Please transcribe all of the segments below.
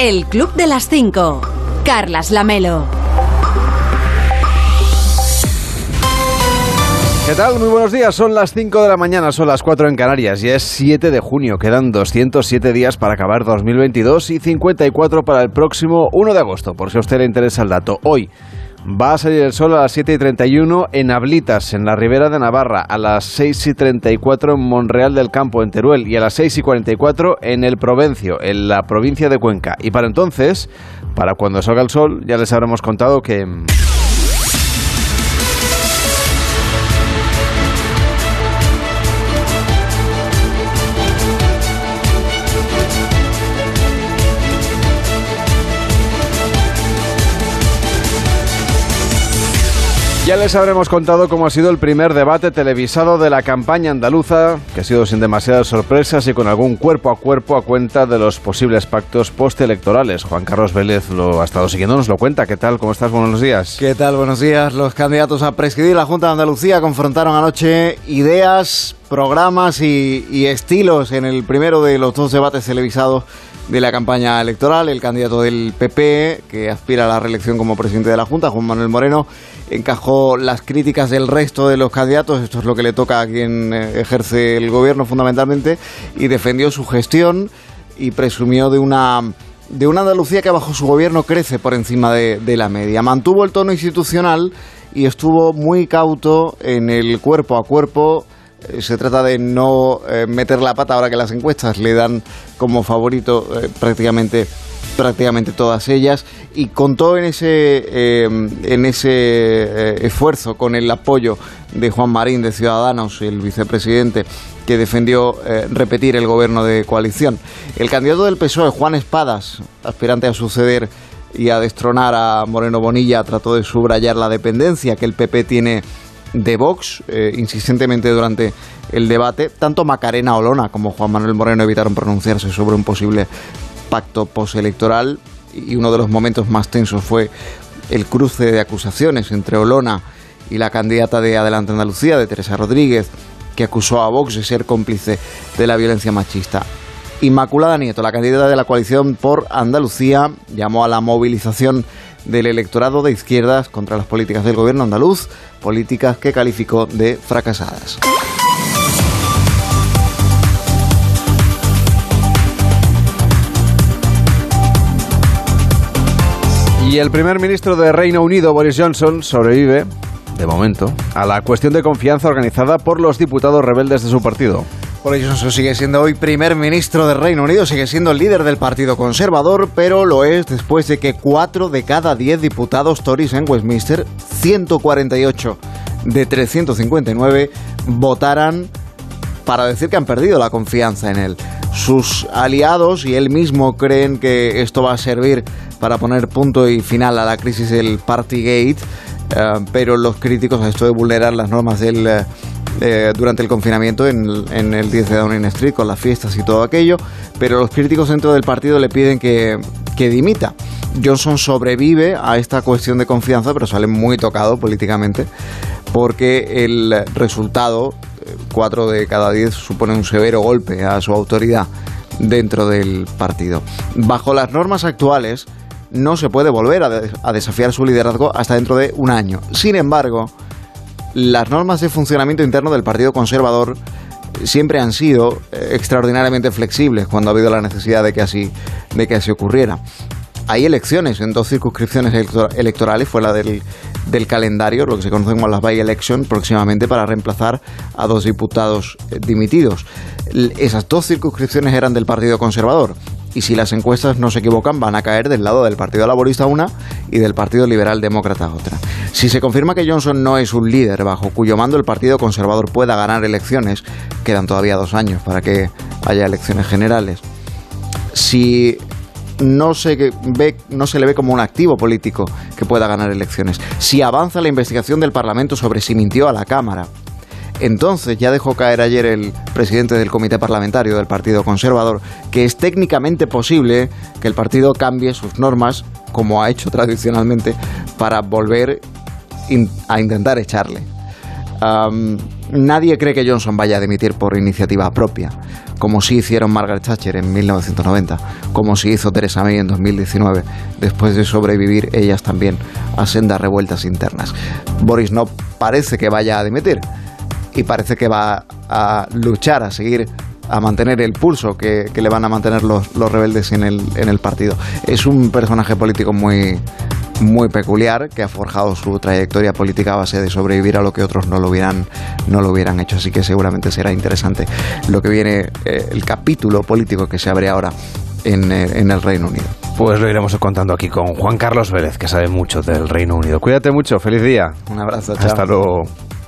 El Club de las 5. Carlas Lamelo. ¿Qué tal? Muy buenos días. Son las 5 de la mañana, son las 4 en Canarias. Ya es 7 de junio. Quedan 207 días para acabar 2022 y 54 para el próximo 1 de agosto, por si a usted le interesa el dato. Hoy va a salir el sol a las 7 y 31 en Ablitas, en la Ribera de Navarra, a las 6 y 34 en Monreal del Campo, en Teruel, y a las 6 y 44 en el Provencio, en la provincia de Cuenca. Y para entonces, para cuando salga el sol, ya les habremos contado que... Ya les habremos contado cómo ha sido el primer debate televisado de la campaña andaluza, que ha sido sin demasiadas sorpresas y con algún cuerpo a cuerpo a cuenta de los posibles pactos postelectorales. Juan Carlos Vélez lo ha estado siguiendo, nos lo cuenta. ¿Qué tal? ¿Cómo estás? Buenos días. ¿Qué tal? Buenos días. Los candidatos a presidir la Junta de Andalucía confrontaron anoche ideas, programas y, y estilos en el primero de los dos debates televisados de la campaña electoral. El candidato del PP, que aspira a la reelección como presidente de la Junta, Juan Manuel Moreno, encajó las críticas del resto de los candidatos, esto es lo que le toca a quien eh, ejerce el gobierno fundamentalmente, y defendió su gestión y presumió de una de una Andalucía que bajo su gobierno crece por encima de, de la media. Mantuvo el tono institucional y estuvo muy cauto en el cuerpo a cuerpo se trata de no eh, meter la pata ahora que las encuestas le dan como favorito eh, prácticamente prácticamente todas ellas. Y contó en ese en ese esfuerzo con el apoyo de Juan Marín de Ciudadanos el vicepresidente que defendió repetir el gobierno de coalición. El candidato del PSOE Juan Espadas aspirante a suceder y a destronar a Moreno Bonilla trató de subrayar la dependencia que el PP tiene de Vox eh, insistentemente durante el debate. Tanto Macarena Olona como Juan Manuel Moreno evitaron pronunciarse sobre un posible pacto postelectoral y uno de los momentos más tensos fue el cruce de acusaciones entre Olona y la candidata de Adelante Andalucía, de Teresa Rodríguez, que acusó a Vox de ser cómplice de la violencia machista. Inmaculada Nieto, la candidata de la coalición por Andalucía, llamó a la movilización del electorado de izquierdas contra las políticas del gobierno andaluz, políticas que calificó de fracasadas. Y el primer ministro de Reino Unido, Boris Johnson, sobrevive, de momento, a la cuestión de confianza organizada por los diputados rebeldes de su partido. Boris Johnson sigue siendo hoy primer ministro del Reino Unido, sigue siendo el líder del Partido Conservador, pero lo es después de que cuatro de cada diez diputados Tories en Westminster, 148 de 359, votaran para decir que han perdido la confianza en él. Sus aliados y él mismo creen que esto va a servir para poner punto y final a la crisis del Partygate, eh, pero los críticos a esto de vulnerar las normas del... Eh, eh, durante el confinamiento en, el 10 de Downing Street con las fiestas y todo aquello, pero los críticos dentro del partido le piden que, que dimita. Johnson sobrevive a esta cuestión de confianza, pero sale muy tocado políticamente, porque el resultado, 4 de cada 10, supone un severo golpe a su autoridad dentro del partido. Bajo las normas actuales, no se puede volver a desafiar su liderazgo hasta dentro de un año. Sin embargo, las normas de funcionamiento interno del Partido Conservador siempre han sido eh, extraordinariamente flexibles cuando ha habido la necesidad de que así, de que ocurriera. Hay elecciones en dos circunscripciones electorales fuera del, del calendario, lo que se conoce como las by election, próximamente para reemplazar a dos diputados eh, dimitidos. Esas dos circunscripciones eran del Partido Conservador y si las encuestas no se equivocan van a caer del lado del Partido Laborista una y del Partido Liberal Demócrata otra. Si se confirma que Johnson no es un líder bajo cuyo mando el Partido Conservador pueda ganar elecciones, quedan todavía dos años para que haya elecciones generales. Si no se, ve, no se le ve como un activo político que pueda ganar elecciones. Si avanza la investigación del Parlamento sobre si mintió a la Cámara, entonces ya dejó caer ayer el presidente del Comité Parlamentario del Partido Conservador que es técnicamente posible que el partido cambie sus normas, como ha hecho tradicionalmente, para volver a intentar echarle. nadie cree que Johnson vaya a dimitir por iniciativa propia. como sí hicieron Margaret Thatcher en 1990, como sí hizo Theresa May en 2019, después de sobrevivir ellas también a sendas revueltas internas. Boris no parece que vaya a dimitir y parece que va a luchar, a seguir a mantener el pulso que, le van a mantener los, los rebeldes en el, en el partido. Es un personaje político muy, muy peculiar que ha forjado su trayectoria política a base de sobrevivir a lo que otros no lo hubieran, no lo hubieran hecho. Así que seguramente será interesante lo que viene, eh, el capítulo político que se abre ahora en, eh, en, el Reino Unido. Pues lo iremos contando aquí con Juan Carlos Vélez, que sabe mucho del Reino Unido. Cuídate mucho, feliz día. Un abrazo, chao. Hasta luego.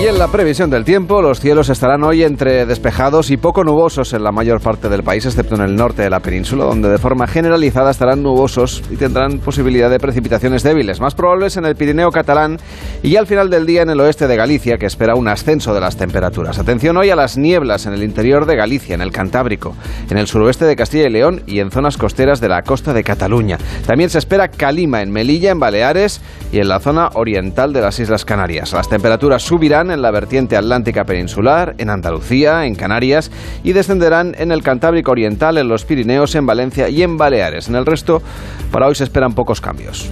Y en la previsión del tiempo, los cielos estarán hoy entre despejados y poco nubosos en la mayor parte del país, excepto en el norte de la península, donde de forma generalizada estarán nubosos y tendrán posibilidad de precipitaciones débiles, más probables en el Pirineo catalán y al final del día en el oeste de Galicia, que espera un ascenso de las temperaturas. Atención hoy a las nieblas en el interior de Galicia, en el Cantábrico, en el suroeste de Castilla y León y en zonas costeras de la costa de Cataluña. También se espera calima en Melilla, en Baleares y en la zona oriental de las Islas Canarias. Las temperaturas subirán en la vertiente atlántica peninsular, en Andalucía, en Canarias y descenderán en el Cantábrico Oriental, en los Pirineos, en Valencia y en Baleares. En el resto, para hoy se esperan pocos cambios.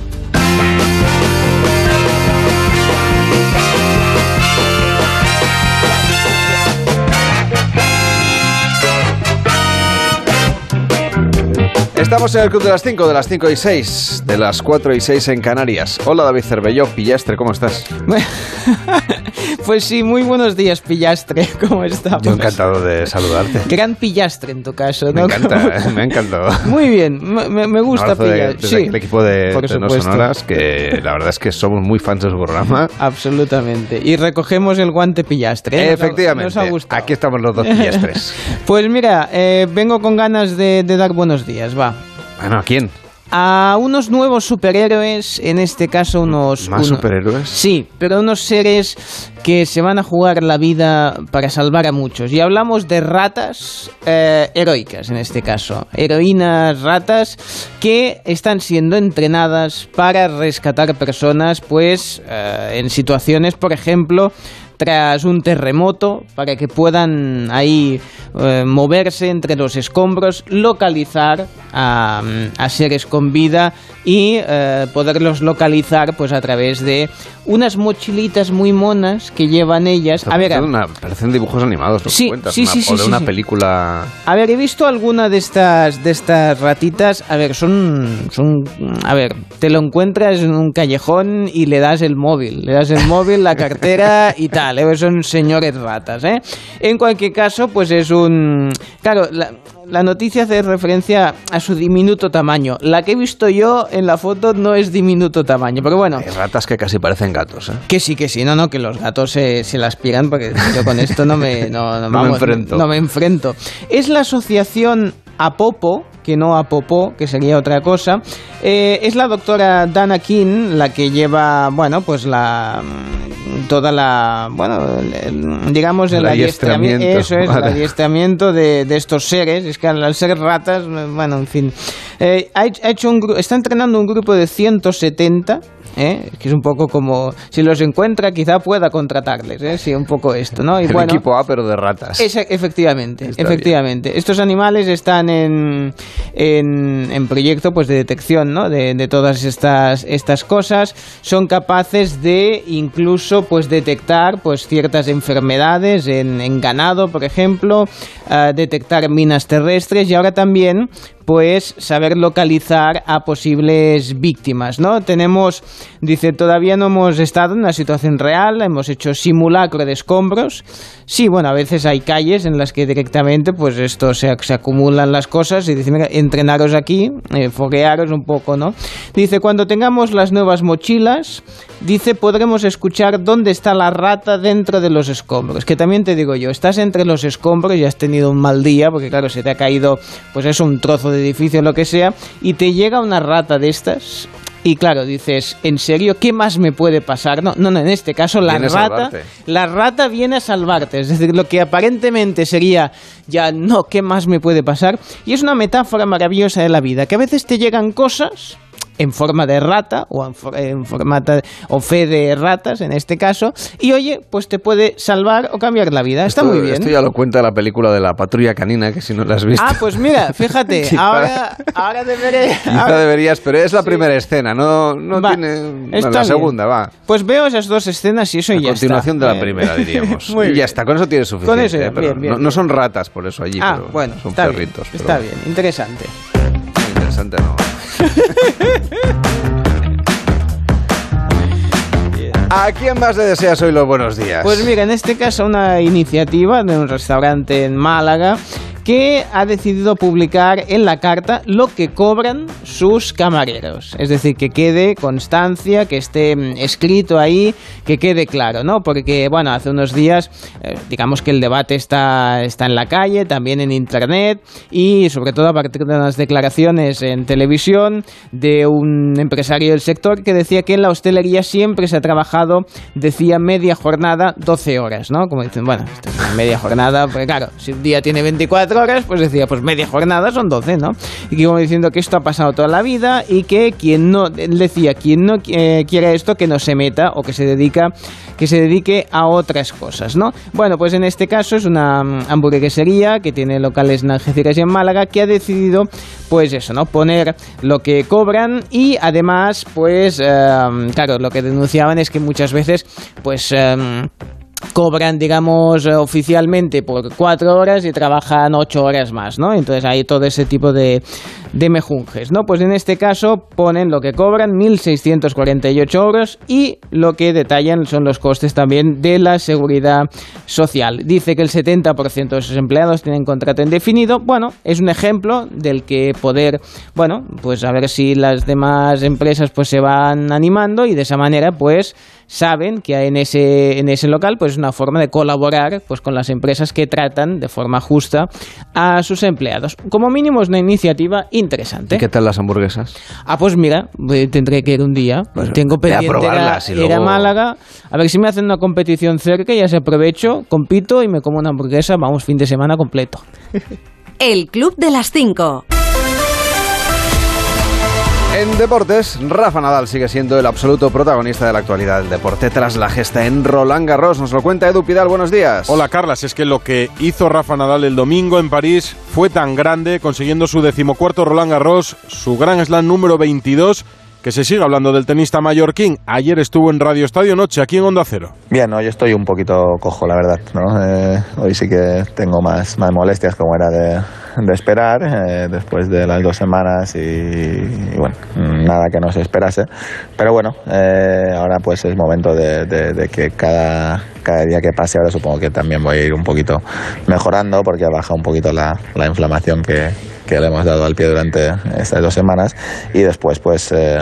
Estamos en el Club de las 5, de las 5 y 6, de las 4 y 6 en Canarias. Hola David Cervelló, Pillastre, ¿cómo estás? pues sí, muy buenos días, Pillastre, ¿cómo estás? Yo encantado de saludarte. Gran Pillastre en tu caso, ¿no? Me encanta, me ha encantado. Muy bien, me, me gusta Pillastre. Sí, el equipo de, de No Sonoras, que la verdad es que somos muy fans de su programa. Absolutamente. Y recogemos el guante Pillastre. ¿eh? Efectivamente. Nos ha gustado. Aquí estamos los dos Pillastres. pues mira, eh, vengo con ganas de, de dar buenos días, va. Bueno, ¿a quién? A unos nuevos superhéroes, en este caso unos... ¿Más superhéroes? Sí, pero unos seres que se van a jugar la vida para salvar a muchos. Y hablamos de ratas eh, heroicas, en este caso. Heroínas ratas que están siendo entrenadas para rescatar personas, pues, eh, en situaciones, por ejemplo, tras un terremoto para que puedan ahí eh, moverse entre los escombros, localizar a, a seres con vida y eh, poderlos localizar pues a través de unas mochilitas muy monas que llevan ellas. A ver, parecen dibujos animados, ¿no? Sí, sí, sí, o de una película. A ver, he visto alguna de estas de estas ratitas. A ver, son son a ver, te lo encuentras en un callejón y le das el móvil, le das el móvil, la cartera y tal. ¿eh? Son señores ratas, ¿eh? En cualquier caso, pues es un claro. La, la noticia hace referencia a su diminuto tamaño. La que he visto yo en la foto no es diminuto tamaño, pero bueno. Hay ratas que casi parecen gatos, ¿eh? Que sí, que sí, no, no, que los gatos se, se la aspiran porque yo con esto no me, no, no, me enfrento. No me enfrento. Es la asociación Apopo, que no Apopó, que sería otra cosa. Eh, es la doctora Dana King la que lleva, bueno, pues la toda la, bueno, el, digamos el, adiestramiento, eso es, vale. el adiestramiento de, de, estos seres, es que al ser ratas, bueno, en fin, eh, ha, ha, hecho un, está entrenando un grupo de 170 ¿eh? que es un poco como si los encuentra quizá pueda contratarles, ¿eh? sí, un poco esto, ¿no? Y El bueno, equipo A pero de ratas. Es, efectivamente, Está efectivamente. Bien. Estos animales están en, en, en, proyecto pues de detección, ¿no? De, de, todas estas estas cosas, son capaces de incluso pues detectar pues ciertas enfermedades en, en ganado, por ejemplo, uh, detectar minas terrestres y ahora también pues saber localizar a posibles víctimas, ¿no? Tenemos, dice, todavía no hemos estado en una situación real, hemos hecho simulacro de escombros. Sí, bueno, a veces hay calles en las que directamente, pues esto se, se acumulan las cosas y dice, entrenaros aquí, eh, foguearos un poco, ¿no? Dice, cuando tengamos las nuevas mochilas, dice, podremos escuchar dónde está la rata dentro de los escombros. Que también te digo yo, estás entre los escombros y has tenido un mal día, porque claro, se te ha caído, pues eso, un trozo de edificio, lo que sea, y te llega una rata de estas. Y claro, dices, ¿en serio qué más me puede pasar? No, no, no en este caso la viene rata, la rata viene a salvarte. Es decir, lo que aparentemente sería ya no, ¿qué más me puede pasar? Y es una metáfora maravillosa de la vida, que a veces te llegan cosas en forma de rata o en, forma o fe de ratas en este caso y oye pues te puede salvar o cambiar la vida. Está muy bien. esto ya lo cuenta la película de la patrulla canina que si no la has visto. Ah pues mira fíjate ahora ahora deberé deberías pero es la primera escena no no tiene la segunda va. Pues veo esas dos escenas y eso ya continuación de la primera diríamos. Y ya está con eso tienes suficiente con eso, ¿eh? no, son ratas por eso allí ah, bueno, son perritos está bien interesante. Interesante no ¿A quién más le deseas hoy los buenos días? Pues mira, en este caso una iniciativa de un restaurante en Málaga que ha decidido publicar en la carta lo que cobran sus camareros. Es decir, que quede constancia, que esté mm, escrito ahí, que quede claro, ¿no? Porque, bueno, hace unos días, eh, digamos que el debate está, está en la calle, también en Internet y sobre todo a partir de unas declaraciones en televisión de un empresario del sector que decía que en la hostelería siempre se ha trabajado, decía, media jornada, 12 horas, ¿no? Como dicen, bueno, media jornada, porque claro, si un día tiene 24 horas, pues decía, pues media jornada son 12, ¿no? Y que iba diciendo que esto ha pasado toda la vida y que quien no, decía, quien no eh, quiere esto, que no se meta o que se dedica, que se dedique a otras cosas, ¿no? Bueno, pues en este caso es una mm, hamburguesería que tiene locales en Algeciras y en Málaga que ha decidido, pues eso, ¿no? Poner lo que cobran y además, pues, eh, claro, lo que denunciaban es que muchas veces, pues... Eh, cobran, digamos, oficialmente por cuatro horas y trabajan ocho horas más, ¿no? Entonces hay todo ese tipo de, de mejunjes, ¿no? Pues en este caso ponen lo que cobran, 1.648 euros, y lo que detallan son los costes también de la seguridad social. Dice que el 70% de sus empleados tienen contrato indefinido. Bueno, es un ejemplo del que poder, bueno, pues a ver si las demás empresas pues se van animando y de esa manera pues saben que en ese, en ese local pues es una forma de colaborar pues con las empresas que tratan de forma justa a sus empleados. Como mínimo es una iniciativa interesante. ¿Qué tal las hamburguesas? Ah, pues mira, eh, tendré que ir un día. Pues Tengo pendiente ir a, Málaga. A ver si me hacen una competición cerca y ya se aprovecho, compito y me como una hamburguesa. Vamos, fin de semana completo. El Club de las Cinco. En deportes, Rafa Nadal sigue siendo el absoluto protagonista de la actualidad del deporte tras la gesta en Roland Garros. Nos lo cuenta Edu Pidal, buenos días. Hola Carlas, es que lo que hizo Rafa Nadal el domingo en París fue tan grande, consiguiendo su decimocuarto Roland Garros, su gran slam número 22 que se sigue hablando del tenista mallorquín. Ayer estuvo en Radio Estadio Noche, aquí en Onda Cero. Bien, hoy estoy un poquito cojo, la verdad. ¿no? Eh, hoy sí que tengo más, más molestias como era de, de esperar eh, después de las dos semanas y, bueno, nada que no se esperase. Pero bueno, eh, ahora pues es momento de, de, que cada, cada día que pase, ahora supongo que también voy a ir un poquito mejorando porque ha bajado un poquito la, la inflamación que, que le hemos dado al pie durante estas dos semanas y después pues eh,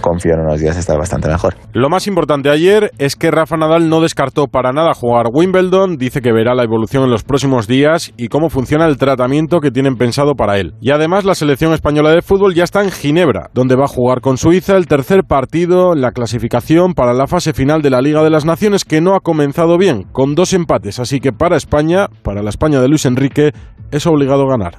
confío en unos días estar bastante mejor. Lo más importante ayer es que Rafa Nadal no descartó para nada jugar Wimbledon, dice que verá la evolución en los próximos días y cómo funciona el tratamiento que tienen pensado para él. Y además la selección española de fútbol ya está en Ginebra, donde va a jugar con Suiza el tercer partido la clasificación para la fase final de la Liga de las Naciones que no ha comenzado bien, con dos empates, así que para España, para la España de Luis Enrique, es obligado ganar.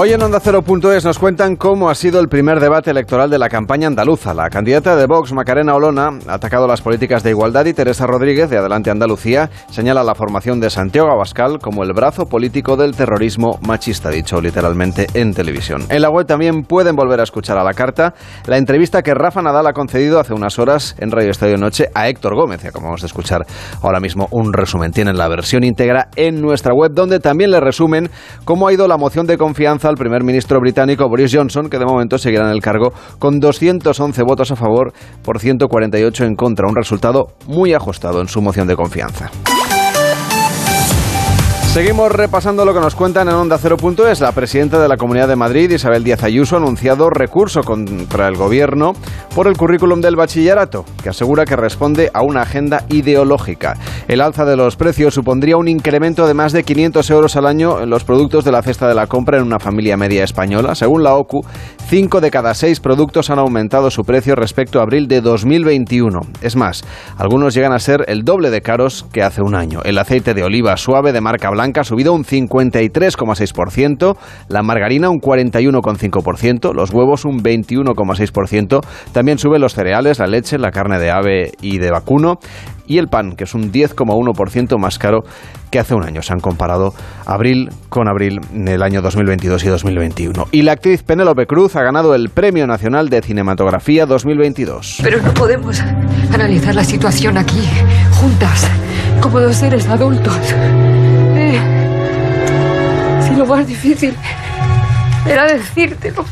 Hoy en Onda Cero.es nos cuentan cómo ha sido el primer debate electoral de la campaña andaluza. La candidata de Vox, Macarena Olona, ha atacado las políticas de igualdad y Teresa Rodríguez, de Adelante Andalucía, señala la formación de Santiago Abascal como el brazo político del terrorismo machista, dicho literalmente en televisión. En la web también pueden volver a escuchar a la carta la entrevista que Rafa Nadal ha concedido hace unas horas en Radio Estadio Noche a Héctor Gómez, y acabamos de escuchar ahora mismo un resumen. Tienen la versión íntegra en nuestra web, donde también le resumen cómo ha ido la moción de confianza al primer ministro británico Boris Johnson, que de momento seguirá en el cargo con 211 votos a favor por 148 en contra, un resultado muy ajustado en su moción de confianza. Seguimos repasando lo que nos cuentan en Onda es La presidenta de la Comunidad de Madrid, Isabel Díaz Ayuso, ha anunciado recurso contra el gobierno por el currículum del bachillerato, que asegura que responde a una agenda ideológica. El alza de los precios supondría un incremento de más de 500 euros al año en los productos de la cesta de la compra en una familia media española. Según la OCU, 5 de cada 6 productos han aumentado su precio respecto a abril de 2021. Es más, algunos llegan a ser el doble de caros que hace un año. El aceite de oliva suave de marca ha subido un 53,6%, la margarina un 41,5%, los huevos un 21,6%, también suben los cereales, la leche, la carne de ave y de vacuno y el pan, que es un 10,1% más caro que hace un año. Se han comparado abril con abril del año 2022 y 2021. Y la actriz Penélope Cruz ha ganado el Premio Nacional de Cinematografía 2022. Pero no podemos analizar la situación aquí, juntas, como dos seres adultos. Lo más difícil era decírtelo.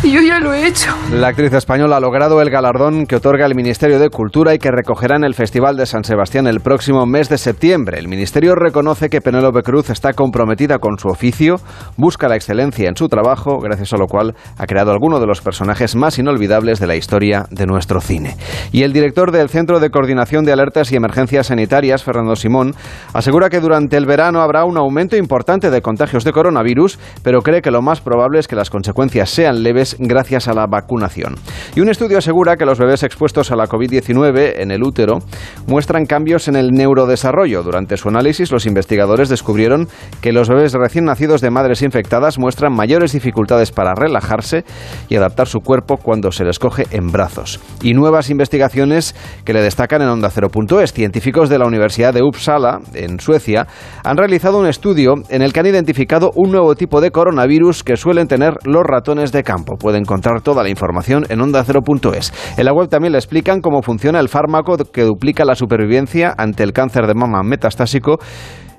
Yo ya lo he hecho. La actriz española ha logrado el galardón que otorga el Ministerio de Cultura y que recogerá en el Festival de San Sebastián el próximo mes de septiembre. El Ministerio reconoce que Penélope Cruz está comprometida con su oficio, busca la excelencia en su trabajo, gracias a lo cual ha creado algunos de los personajes más inolvidables de la historia de nuestro cine. Y el director del Centro de Coordinación de Alertas y Emergencias Sanitarias, Fernando Simón, asegura que durante el verano habrá un aumento importante de contagios de coronavirus, pero cree que lo más probable es que las consecuencias sean leves gracias a la vacunación. Y un estudio asegura que los bebés expuestos a la COVID-19 en el útero muestran cambios en el neurodesarrollo. Durante su análisis, los investigadores descubrieron que los bebés recién nacidos de madres infectadas muestran mayores dificultades para relajarse y adaptar su cuerpo cuando se les coge en brazos. Y nuevas investigaciones que le destacan en Onda 0.es. Científicos de la Universidad de Uppsala, en Suecia, han realizado un estudio en el que han identificado un nuevo tipo de coronavirus que suelen tener los ratones de campo puede encontrar toda la información en onda0.es. En la web también le explican cómo funciona el fármaco que duplica la supervivencia ante el cáncer de mama metastásico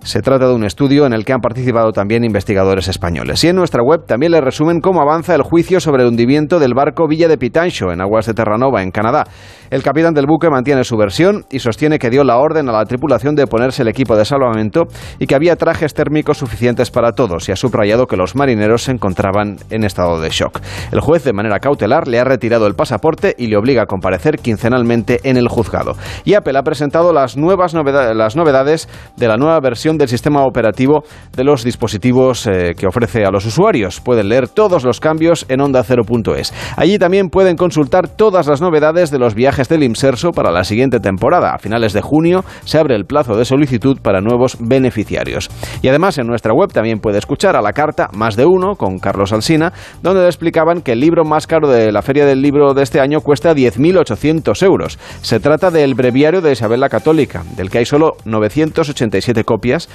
se trata de un estudio en el que han participado también investigadores españoles. Y en nuestra web también le resumen cómo avanza el juicio sobre el hundimiento del barco Villa de Pitancho en aguas de Terranova, en Canadá. El capitán del buque mantiene su versión y sostiene que dio la orden a la tripulación de ponerse el equipo de salvamento y que había trajes térmicos suficientes para todos y ha subrayado que los marineros se encontraban en estado de shock. El juez, de manera cautelar, le ha retirado el pasaporte y le obliga a comparecer quincenalmente en el juzgado. Y Apple ha presentado las nuevas novedades de la nueva versión del sistema operativo de los dispositivos eh, que ofrece a los usuarios. Pueden leer todos los cambios en onda0.es. Allí también pueden consultar todas las novedades de los viajes del Imserso para la siguiente temporada. A finales de junio se abre el plazo de solicitud para nuevos beneficiarios. Y además en nuestra web también puede escuchar a la carta Más de Uno con Carlos Alsina, donde le explicaban que el libro más caro de la Feria del Libro de este año cuesta 10.800 euros. Se trata del Breviario de Isabel la Católica, del que hay solo 987 copias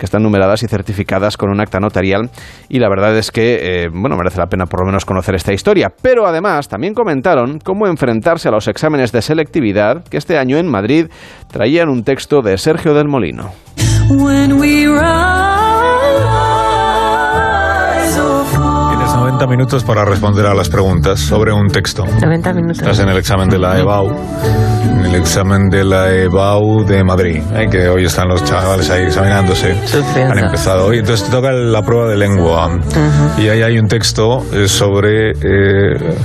que están numeradas y certificadas con un acta notarial y la verdad es que, eh, bueno, merece la pena por lo menos conocer esta historia. Pero además también comentaron cómo enfrentarse a los exámenes de selectividad que este año en Madrid traían un texto de Sergio del Molino. 90 minutos para responder a las preguntas sobre un texto. 90 minutos. Estás en el examen de la EBAU, en el examen de la EBAU de Madrid, ¿eh? que hoy están los chavales ahí examinándose. Han empezado hoy. Entonces te toca la prueba de lengua. Y ahí hay un texto eh, sobre... Eh,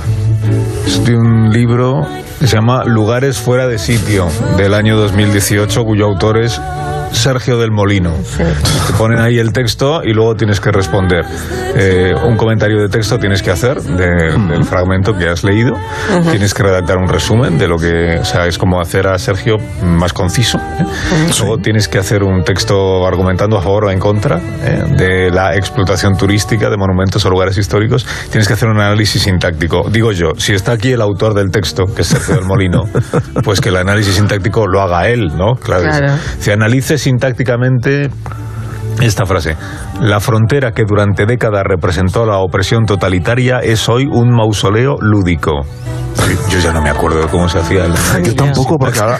de un libro que se llama Lugares fuera de sitio, del año 2018, cuyo autor es Sergio del Molino. Te ponen ahí el texto y luego tienes que responder. Eh, un comentario de texto tienes que hacer del fragmento que has leído. Tienes que redactar un resumen de lo que, o sea, es como hacer a Sergio más conciso. ¿eh? Luego tienes que hacer un texto argumentando a favor o en contra ¿eh? de la explotación turística de monumentos o lugares históricos. Tienes que hacer un análisis sintáctico. Digo yo, si está aquí el autor del texto, que es Sergio del Molino, pues que el análisis sintáctico lo haga él, ¿no? Claro. Si analices sintácticamente esta frase. La frontera que durante décadas representó la opresión totalitaria es hoy un mausoleo lúdico. Yo ya no me acuerdo de cómo se hacía el... Yo tampoco, porque, ahora,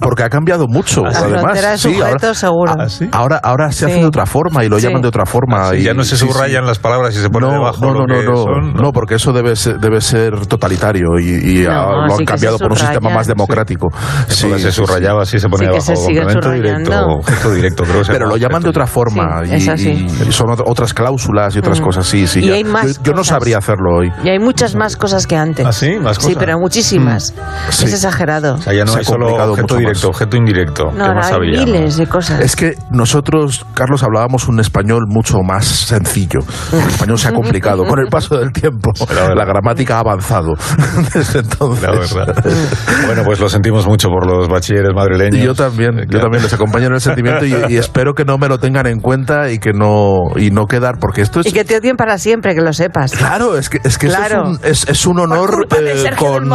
porque ha cambiado mucho. La además, frontera de sí, ahora, seguro. Ah, ¿sí? ahora, ahora se hace Sí. de otra forma y lo Sí. llaman de otra forma. y, ya no se sí, sí. subrayan las palabras y se pone No, debajo no, lo no, que no, no, son, no, porque eso debe ser, debe ser totalitario y, y No, ah, lo han cambiado se por un sistema más democrático. Sí, Sí, se sí, subrayaba así, se ponía Sí, que se debajo. directo, objeto directo, creo Pero lo llaman de otra forma Sí, y, es así. Son ot- otras cláusulas y otras Mm. cosas. Sí, sí. Y ya. hay más yo, yo no sabría hacerlo hoy. Y hay muchas más cosas que antes. ¿Ah, sí? ¿Más Sí, cosas? pero muchísimas. Sí. Es exagerado. O sea, ya no Se hay solo objeto directo, más. objeto indirecto. No, ¿Qué ahora más hay había? miles de cosas. Es que nosotros, Carlos, hablábamos un español mucho más sencillo. El español se ha complicado con el paso del tiempo. La gramática ha avanzado desde entonces. La verdad. bueno, pues lo sentimos mucho por los bachilleres madrileños. Y yo también, yo también les acompaño en el sentimiento y, y espero que no me lo tengan en cuenta y que no y no quedar porque esto es Y que te odien para siempre, que lo sepas. Claro, es que, es, que eso Claro. es, un, es, es un honor eh, con,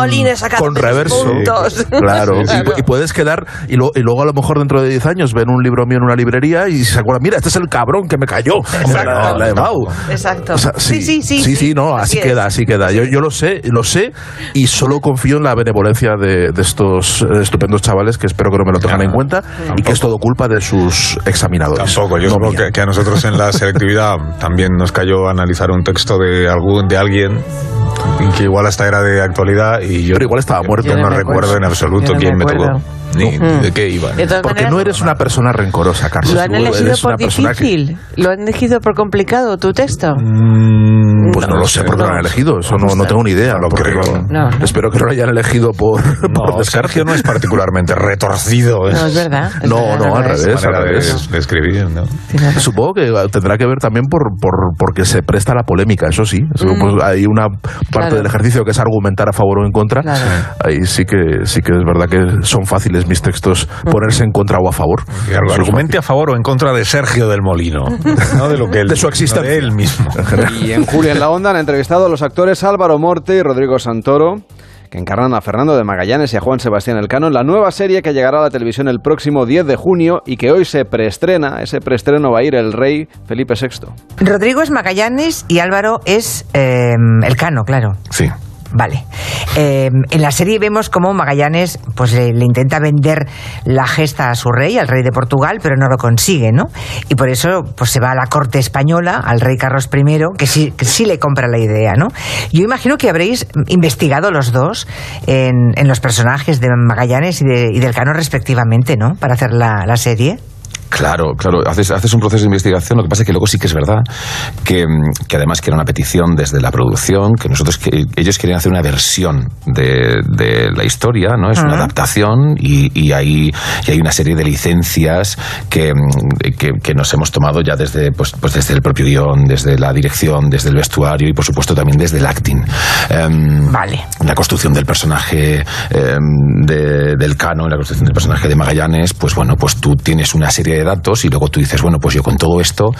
con reverso. puntos. Claro, y- Claro. Y, puedes quedar, y, lo- y luego a lo mejor dentro de 10 años ven un libro mío en una librería y se acuerdan, mira, este es el cabrón que me cayó. La, la. Bau. Exacto. O sea, sí, sí, sí. Sí, sí, no, así, queda, así queda. Yo, yo lo sé, lo sé y solo confío en la benevolencia de, de estos estupendos chavales que espero que no me lo tengan Claro. en cuenta y que es todo culpa de sus examinadores. Tampoco, yo No mía. que, que a nosotros en la selectividad también nos cayó analizar un texto de algún de alguien que igual hasta era de actualidad y yo Pero igual estaba muerto. yo no, recuerdo en absoluto no quién me me tocó ni Mm. de qué iba. De Porque maneras, no eres una persona rencorosa, Carlos. ¿Lo han elegido por una persona que- difícil? ¿Lo han elegido por complicado tu texto? Mm, Pues no, lo sé por qué lo han elegido, eso no, no tengo ni idea. Lo creo. No, no. Espero que no lo hayan elegido por, por. Sergio no es particularmente retorcido. No, es verdad. es No, verdad, no, al es. revés. al de, revés. de escribir, ¿no? Supongo que tendrá que ver también por, por porque se presta a la polémica, eso sí. Eso, Mm. pues, hay una parte Claro. del ejercicio que es argumentar a favor o en contra. Claro. Ahí sí que sí que es verdad que son fáciles mis textos ponerse en contra o a favor. Es argumente a favor o en contra de Sergio del Molino. No de lo que él, De su no existencia. de él mismo. Y en Julio en la Onda han entrevistado a los actores Álvaro Morte y Rodrigo Santoro, que encarnan a Fernando de Magallanes y a Juan Sebastián Elcano en la nueva serie que llegará a la televisión el próximo 10 de junio y que hoy se preestrena. Ese preestreno va a ir el rey Felipe VI. Rodrigo es Magallanes y Álvaro es eh, Elcano, claro. Sí. Vale. Eh, en la serie vemos cómo Magallanes pues le, le intenta vender la gesta a su rey, al rey de Portugal, pero no lo consigue, ¿no? Y por eso pues se va a la corte española, al rey Carlos I, que sí, que sí le compra la idea, ¿no? Yo imagino que habréis investigado los dos en, en los personajes de Magallanes y, de, y del Cano respectivamente, ¿no? Para hacer la, la serie. Claro, claro, haces, haces un proceso de investigación, lo que pasa es que luego sí que es verdad que, mm, que además que era una petición desde la producción, que nosotros que ellos querían hacer una versión de, de la historia, ¿no? Es una adaptación y, y hay, y hay una serie de licencias que, mm, que, que nos hemos tomado ya desde, pues, pues desde el propio guion, desde la dirección, desde el vestuario y por supuesto también desde el acting. Em, Vale. la construcción del personaje em, de- del Cano, la construcción del personaje de Magallanes, pues bueno, pues tú tienes una serie de datos y luego tú dices, bueno, pues yo con todo esto,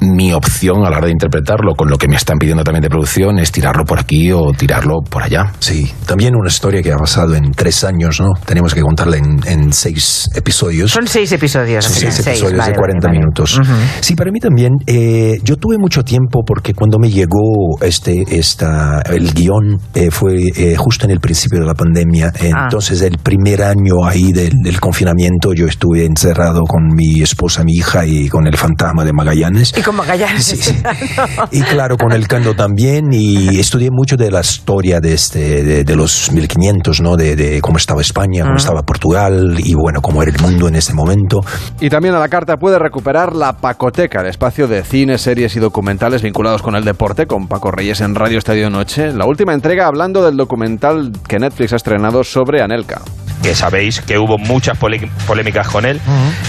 mi opción a la hora de interpretarlo, con lo que me están pidiendo también de producción, es tirarlo por aquí o tirarlo por allá. Sí, también una historia que ha pasado en tres años, ¿no? Tenemos que contarla en, en seis episodios. Son seis episodios. Son seis final, episodios vale, de 40 vale, vale. minutos. Ujú. Sí, para mí también. eh, yo tuve mucho tiempo porque cuando me llegó este, esta, el guion eh, fue eh, justo en el principio de la pandemia. Ah. Entonces, el primer año ahí del, del confinamiento, yo estuve encerrado con mi esposa, mi hija y con el fantasma de Magallanes. Y con Magallanes. Sí, sí. Y claro, con el Cando también, y estudié mucho de la historia de, este, de, de los 1500, ¿no? De, de cómo estaba España, cómo Ujú. estaba Portugal, y bueno, cómo era el mundo en ese momento. Y también a la carta puede recuperar la Pacoteca, el espacio de cine, series y documentales vinculados con el deporte, con Paco Reyes en Radio Estadio Noche. La última entrega hablando del documental que Netflix ha estrenado sobre Anelka. Que sabéis que hubo muchas polé- polémicas con él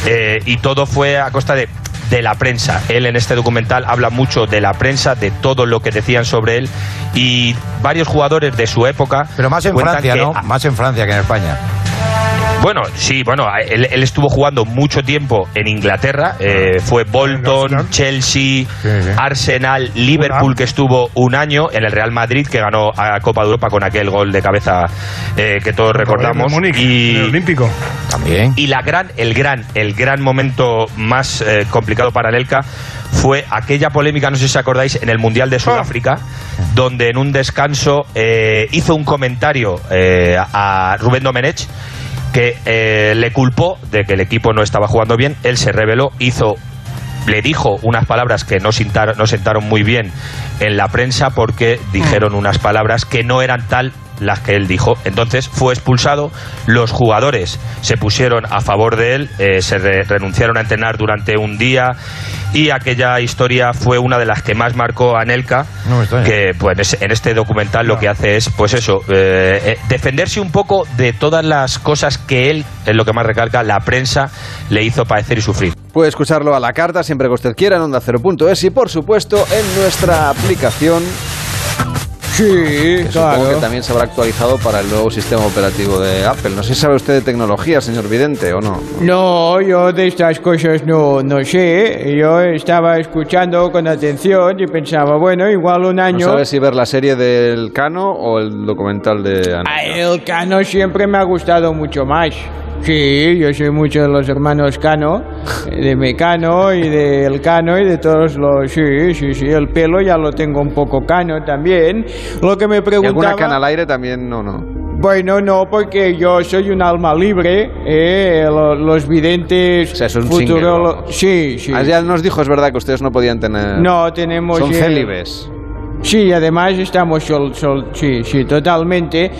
eh, y todo fue a costa de, de la prensa. Él en este documental habla mucho de la prensa, de todo lo que decían sobre él y varios jugadores de su época. Pero más en Francia, que ¿no? Más en Francia que en España. Bueno, sí, bueno, él, estuvo jugando mucho tiempo en Inglaterra. Eh, fue Bolton, Chelsea, Arsenal, Liverpool, que estuvo un año en el Real Madrid, que ganó a Copa de Europa con aquel gol de cabeza eh, que todos recordamos. y el Olímpico. También. Y la gran, el gran, el gran momento más eh, complicado para Elka fue aquella polémica, no sé si acordáis, en el Mundial de Sudáfrica, donde en un descanso hizo un comentario a Rubén Domenech que eh, le culpó de que el equipo no estaba jugando bien, él se reveló, hizo le dijo unas palabras que no, no sentaron muy bien en la prensa porque dijeron mm. unas palabras que no eran tal las que él dijo. Entonces fue expulsado, los jugadores se pusieron a favor de él, eh, se renunciaron a entrenar durante un día y aquella historia fue una de las que más marcó a Nelka, que pues en este documental lo que hace es, pues eso, eh, eh, defenderse un poco de todas las cosas que él, es lo que más recalca, la prensa le hizo padecer y sufrir. Puede escucharlo a la carta siempre que usted quiera en onda 0.es y por supuesto en nuestra aplicación Sí, claro. Supongo que también se habrá actualizado para el nuevo sistema operativo de Apple. No sé si sabe usted de tecnología, señor Vidente, o no. No, yo de estas cosas no, no sé. Yo estaba escuchando con atención y pensaba, bueno, igual un año... ¿No sabe si ver la serie del Cano o el documental de Ana? Ah, el Cano siempre me ha gustado mucho más. Sí, yo soy mucho de los hermanos Cano, de Mecano y del Cano y de todos los... Sí, sí, sí, el pelo ya lo tengo un poco cano también. Lo que me preguntaba... ¿Y alguna cana al aire también? No, no. Bueno, no, porque yo soy un alma libre, eh, los, videntes... O sea, es un Sí, sí. Ah, ya nos dijo, es verdad, que ustedes no podían tener... No, tenemos... Son célibes. Sí, además estamos sol, sol, sí, sí, totalmente.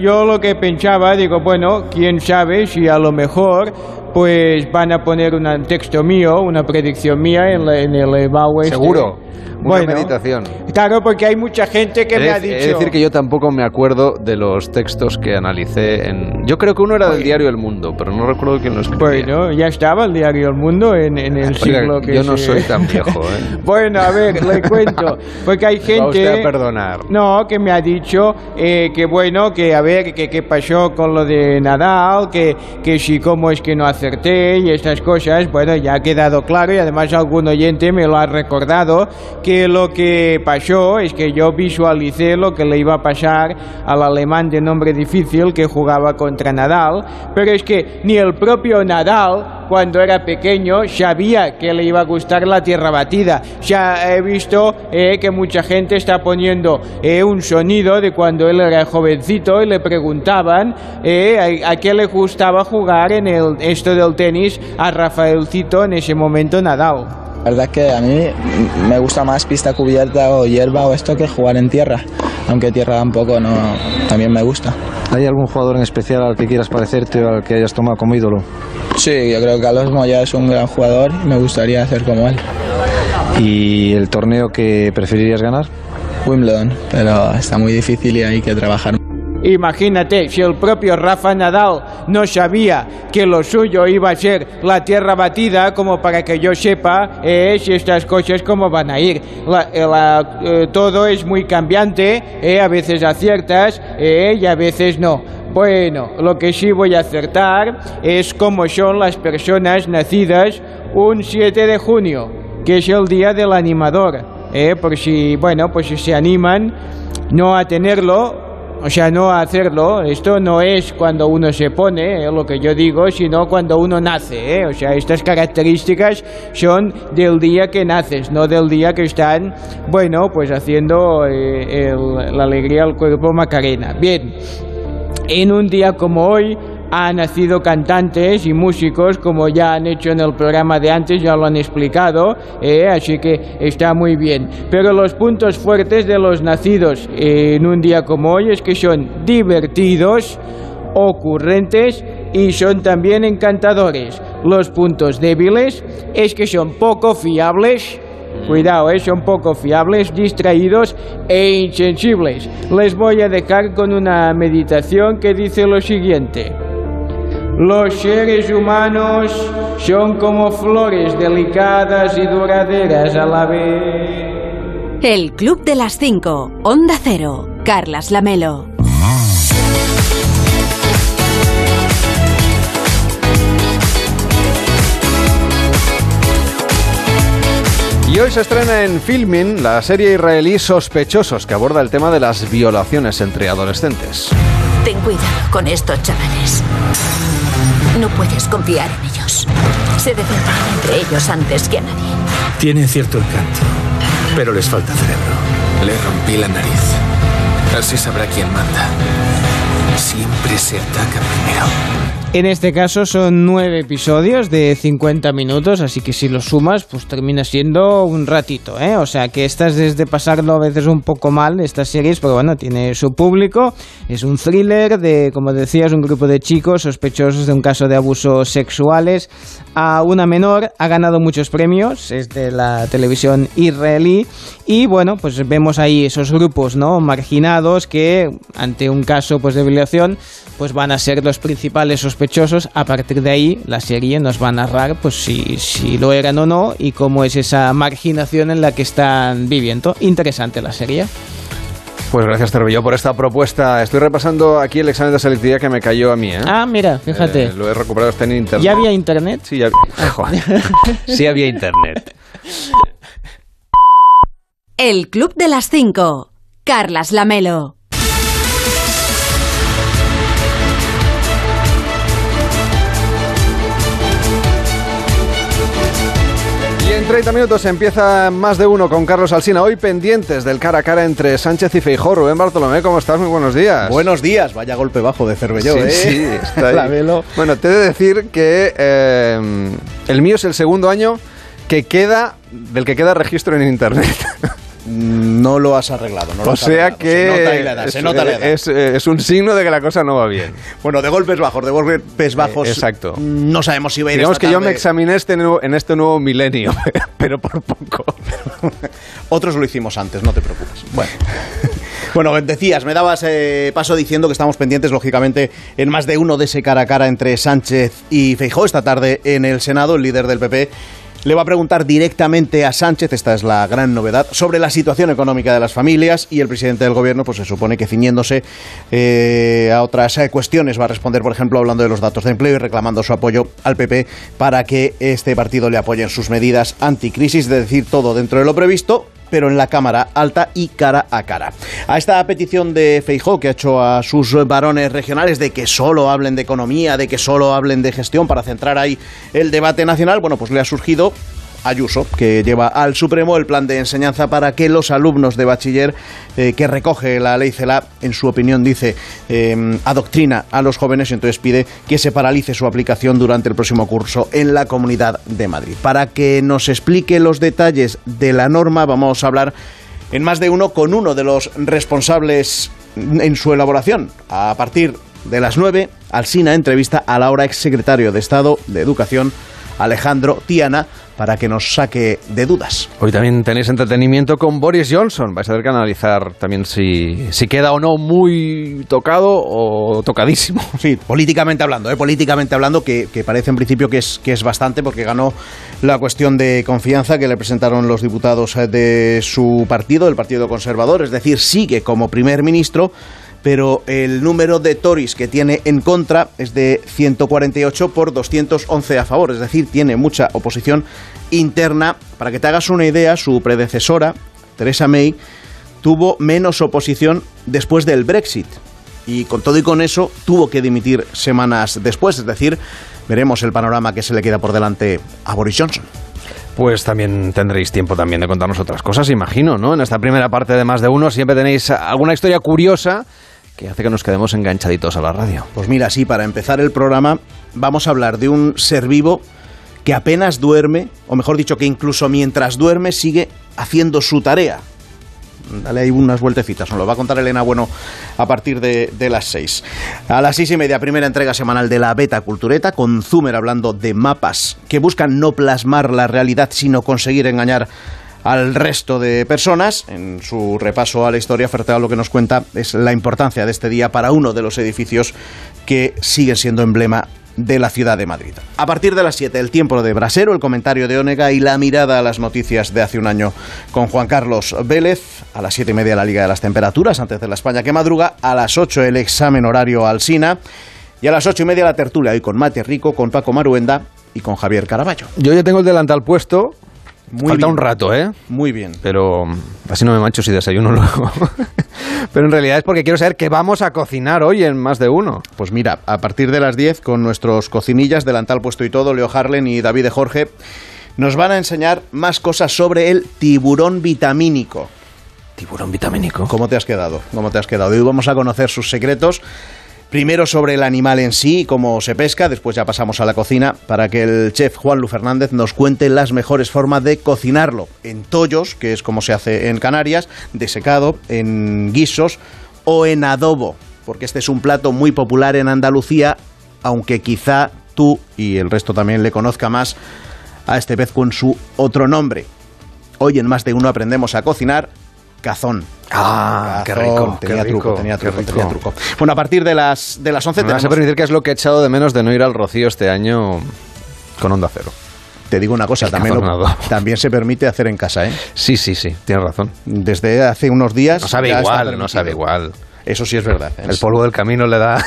yo lo que pensaba, digo, bueno, quién sabe si a lo mejor pues van a poner un texto mío, una predicción mía en, en el EBAU. Este. Seguro bueno, meditación. Claro, porque hay mucha gente que me ha dicho. Es decir, que yo tampoco me acuerdo de los textos que analicé en. Yo creo que uno era del diario El Mundo, pero no recuerdo quién lo escribía. Bueno, ya estaba el diario El Mundo en, en el siglo que. Yo no soy tan viejo, ¿eh? bueno, a ver, le cuento. Porque hay gente. Va usted a perdonar. No, que me ha dicho eh, que bueno, que a ver, que qué pasó con lo de Nadal, que, que si cómo es que no y estas cosas. Bueno, ya ha quedado claro y además algún oyente me lo ha recordado que lo que pasó es que yo visualicé lo que le iba a pasar al alemán de nombre difícil que jugaba contra Nadal, pero es que ni el propio Nadal, cuando era pequeño, sabía que le iba a gustar la tierra batida. Ya he visto eh, que mucha gente está poniendo eh, un sonido de cuando él era jovencito y le preguntaban eh, a, qué le gustaba jugar en el, esto del tenis a Rafaelcito en ese momento Nadal. La verdad es que a mí me gusta más pista cubierta o hierba o esto que jugar en tierra, aunque tierra tampoco no, también me gusta. ¿Hay algún jugador en especial al que quieras parecerte o al que hayas tomado como ídolo? Sí, yo creo que Carlos Moya es un gran jugador y me gustaría ser como él. ¿Y el torneo que preferirías ganar? Wimbledon, pero está muy difícil y hay que trabajar Imagínate si el propio Rafa Nadal no sabía que lo suyo iba a ser la tierra batida, como para que yo sepa eh, si estas cosas cómo van a ir. Eh, eh, todo es muy cambiante, a veces aciertas y a veces no. Bueno, lo que sí voy a acertar es cómo son las personas nacidas un 7 de junio, que es el día del animador. por si, bueno, pues si se animan no a tenerlo, o sea, no hacerlo. Esto no es cuando uno se pone, es lo que yo digo, sino cuando uno nace. ¿eh? O sea, estas características son del día que naces, no del día que están, bueno, pues haciendo eh, la alegría al cuerpo Macarena. Bien, en un día como hoy, han nacido cantantes y músicos como ya han hecho en el programa de antes, ya lo han explicado, eh, así que está muy bien. Pero los puntos fuertes de los nacidos en un día como hoy es que son divertidos, ocurrentes y son también encantadores. Los puntos débiles es que son poco fiables, Cuidado, eh, son poco fiables, distraídos e insensibles. Les voy a dejar con una meditación que dice lo siguiente. Los seres humanos son como flores delicadas y duraderas a la vez. El Club de las Cinco. Onda Cero, Carlas Lamelo. Y hoy se estrena en Filmin la serie israelí Sospechosos que aborda el tema de las violaciones entre adolescentes. Ten cuidado con estos chavales. No puedes confiar en ellos. Se defenderán entre ellos antes que a nadie. Tienen cierto encanto, pero les falta cerebro. Le rompí la nariz. Así sabrá quién manda. Siempre se ataca primero. En este caso son nueve episodios de 50 minutos, así que si lo sumas, pues termina siendo un ratito, ¿eh? O sea que estas desde pasarlo a veces un poco mal, estas series, pero bueno, tiene su público, es un thriller de, como decías, un grupo de chicos sospechosos de un caso de abusos sexuales a una menor, ha ganado muchos premios, es de la televisión israelí, y bueno, pues vemos ahí esos grupos, ¿no? Marginados que ante un caso pues de violación, pues van a ser los principales sospechosos a partir de ahí la serie nos va a narrar pues si, si lo eran o no y cómo es esa marginación en la que están viviendo. Interesante la serie. Pues gracias, Cervillo, por esta propuesta. Estoy repasando aquí el examen de selectividad que me cayó a mí. ¿eh? Ah, mira, fíjate. Eh, lo he recuperado, está en internet. ¿Ya había internet? Sí, ya había. sí había internet. El Club de las Cinco. Carlas Lamelo. En 30 minutos empieza más de uno con Carlos Alsina. Hoy pendientes del cara a cara entre Sánchez y Feijó. Rubén Bartolomé, ¿cómo estás? Muy buenos días. Buenos días. Vaya golpe bajo de Cervelló, sí, ¿eh? Sí, está ahí. La velo. Bueno, te he de decir que eh, el mío es el segundo año que queda, del que queda registro en Internet. No lo has arreglado. No lo o has sea arreglado. que Se nota la edad, es, se nota la edad. es, es un signo de que la cosa no va bien. Bueno, de golpes bajos, de golpes bajos. Eh, exacto. No sabemos si va a ir Digamos esta que yo me examiné este nuevo- en este nuevo milenio, pero por poco. Otros lo hicimos antes, no te preocupes. Bueno. Bueno, decías, me dabas eh, paso diciendo que estamos pendientes, lógicamente, en más de uno de ese cara a cara entre Sánchez y Feijó esta tarde en el Senado, el líder del PP. Le va a preguntar directamente a Sánchez, esta es la gran novedad, sobre la situación económica de las familias y el presidente del gobierno, pues se supone que ciñéndose eh, a otras eh, cuestiones. Va a responder, por ejemplo, hablando de los datos de empleo y reclamando su apoyo al PP para que este partido le apoye en sus medidas anticrisis, es decir, todo dentro de lo previsto, pero en la Cámara Alta y cara a cara. A esta petición de Feijó que ha hecho a sus varones regionales de que solo hablen de economía, de que solo hablen de gestión para centrar ahí el debate nacional, bueno, pues le ha surgido Ayuso, que lleva al Supremo el plan de enseñanza para que los alumnos de bachiller eh, que recoge la ley CELA, en su opinión dice, eh, adoctrina a los jóvenes y entonces pide que se paralice su aplicación durante el próximo curso en la Comunidad de Madrid. Para que nos explique los detalles de la norma, vamos a hablar en más de uno con uno de los responsables en su elaboración. A partir de las 9, Alsina entrevista al ahora exsecretario de Estado de Educación, Alejandro Tiana, para que nos saque de dudas. Hoy también tenéis entretenimiento con Boris Johnson. Vais a tener que analizar también si, si queda o no muy tocado o tocadísimo. Sí, políticamente hablando, ¿eh? políticamente hablando, que, que parece en principio que es, que es bastante porque ganó la cuestión de confianza que le presentaron los diputados eh, de su partido, el Partido Conservador, es decir, sigue como primer ministro pero el número de Tories que tiene en contra es de 148 por 211 a favor, es decir, tiene mucha oposición interna. Para que te hagas una idea, su predecesora, Theresa May, tuvo menos oposición después del Brexit y con todo y con eso tuvo que dimitir semanas después, es decir, veremos el panorama que se le queda por delante a Boris Johnson. Pues también tendréis tiempo también de contarnos otras cosas, imagino, ¿no? En esta primera parte de más de uno siempre tenéis alguna historia curiosa que hace que nos quedemos enganchaditos a la radio. Pues mira, sí, para empezar el programa vamos a hablar de un ser vivo que apenas duerme, o mejor dicho, que incluso mientras duerme sigue haciendo su tarea. Dale ahí unas vueltecitas, nos lo va a contar Elena Bueno a partir de, las seis. A las seis y media, primera entrega semanal de la Beta Cultureta, con Zumer hablando de mapas que buscan no plasmar la realidad, sino conseguir engañar al resto de personas. En su repaso a la historia, Ferteal lo que nos cuenta es la importancia de este día para uno de los edificios que siguen siendo emblema de la ciudad de Madrid. A partir de las 7, el tiempo de Brasero, el comentario de Onega y la mirada a las noticias de hace un año con Juan Carlos Vélez. A las 7 y media, la Liga de las Temperaturas, antes de la España que madruga. A las 8, el examen horario al Sina. Y a las 8 y media, la tertulia hoy con Mate Rico, con Paco Maruenda y con Javier Caraballo. Yo ya tengo el delantal puesto Falta un rato, ¿eh? Muy bien. Pero así no me mancho si desayuno luego. Pero en realidad es porque quiero saber qué vamos a cocinar hoy en más de uno. Pues mira, a partir de las 10 con nuestros cocinillas, delantal puesto y todo, Leo Harlen y David de Jorge, nos van a enseñar más cosas sobre el tiburón vitamínico. Tiburón vitamínico. ¿Cómo te has quedado? ¿Cómo te has quedado? Hoy vamos a conocer sus secretos. Primero sobre el animal en sí cómo se pesca, después ya pasamos a la cocina para que el chef Juan Lu Fernández nos cuente las mejores formas de cocinarlo. En tollos, que es como se hace en Canarias, desecado, en guisos o en adobo, porque este es un plato muy popular en Andalucía, aunque quizá tú y el resto también le conozca más a este pez con su otro nombre. Hoy en más de uno aprendemos a cocinar cazón. Ah, qué rico. Tenía qué truco, tenía truco, rico. tenía truco. Bueno, a partir de las, de las 11 Me vas a tenemos- permitir que es lo que he echado de menos de no ir al Rocío este año con Onda Cero. Te digo una cosa, también, lo- también se permite hacer en casa, ¿eh? Sí, sí, sí, tienes razón. Desde hace unos días. No sabe igual, no sabe igual. Eso sí es verdad. ¿eh? El polvo del camino le da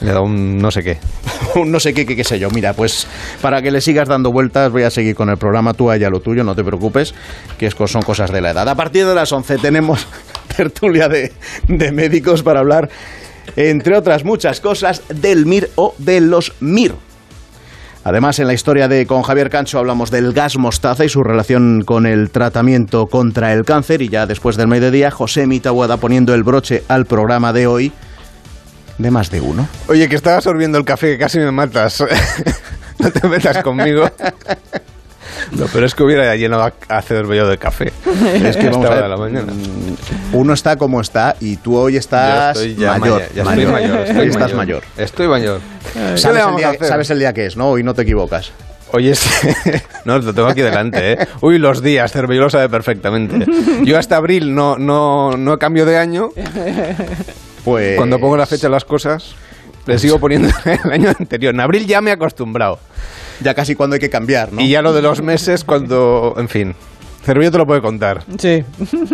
le da un no sé qué. Un no sé qué, qué, qué sé yo. Mira, pues para que le sigas dando vueltas, voy a seguir con el programa. Tú allá lo tuyo, no te preocupes, que es son cosas de la edad. A partir de las 11 tenemos tertulia de, de médicos para hablar, entre otras muchas cosas, del MIR o de los MIR. Además, en la historia de con Javier Cancho hablamos del gas mostaza y su relación con el tratamiento contra el cáncer. Y ya después del mediodía, José Mitabuada poniendo el broche al programa de hoy de más de uno. Oye, que estaba sorbiendo el café, que casi me matas. no te metas conmigo. No, pero es que hubiera llenado a, Cervello de café. Es que vamos a ver, de la mañana. mm, uno está como está y tú hoy estás Yo estoy ya mayor. maya- ya estoy mayor, estoy Hoy estás mayor. mayor. Estoy mayor. ¿Qué le ¿Sabes el, día, a hacer? sabes el día que es, ¿no? Hoy no te equivocas. Oye, no, lo tengo aquí delante, ¿eh? Uy, los días, Cervello lo sabe perfectamente. Yo hasta abril no, no, no cambio de año. Pues... Cuando pongo la fecha de las cosas, le sigo poniendo el año anterior. En abril ya me he acostumbrado. Ya casi cuando hay que cambiar, ¿no? Y ya lo de los meses cuando... En fin. Cervello te lo puede contar. Sí.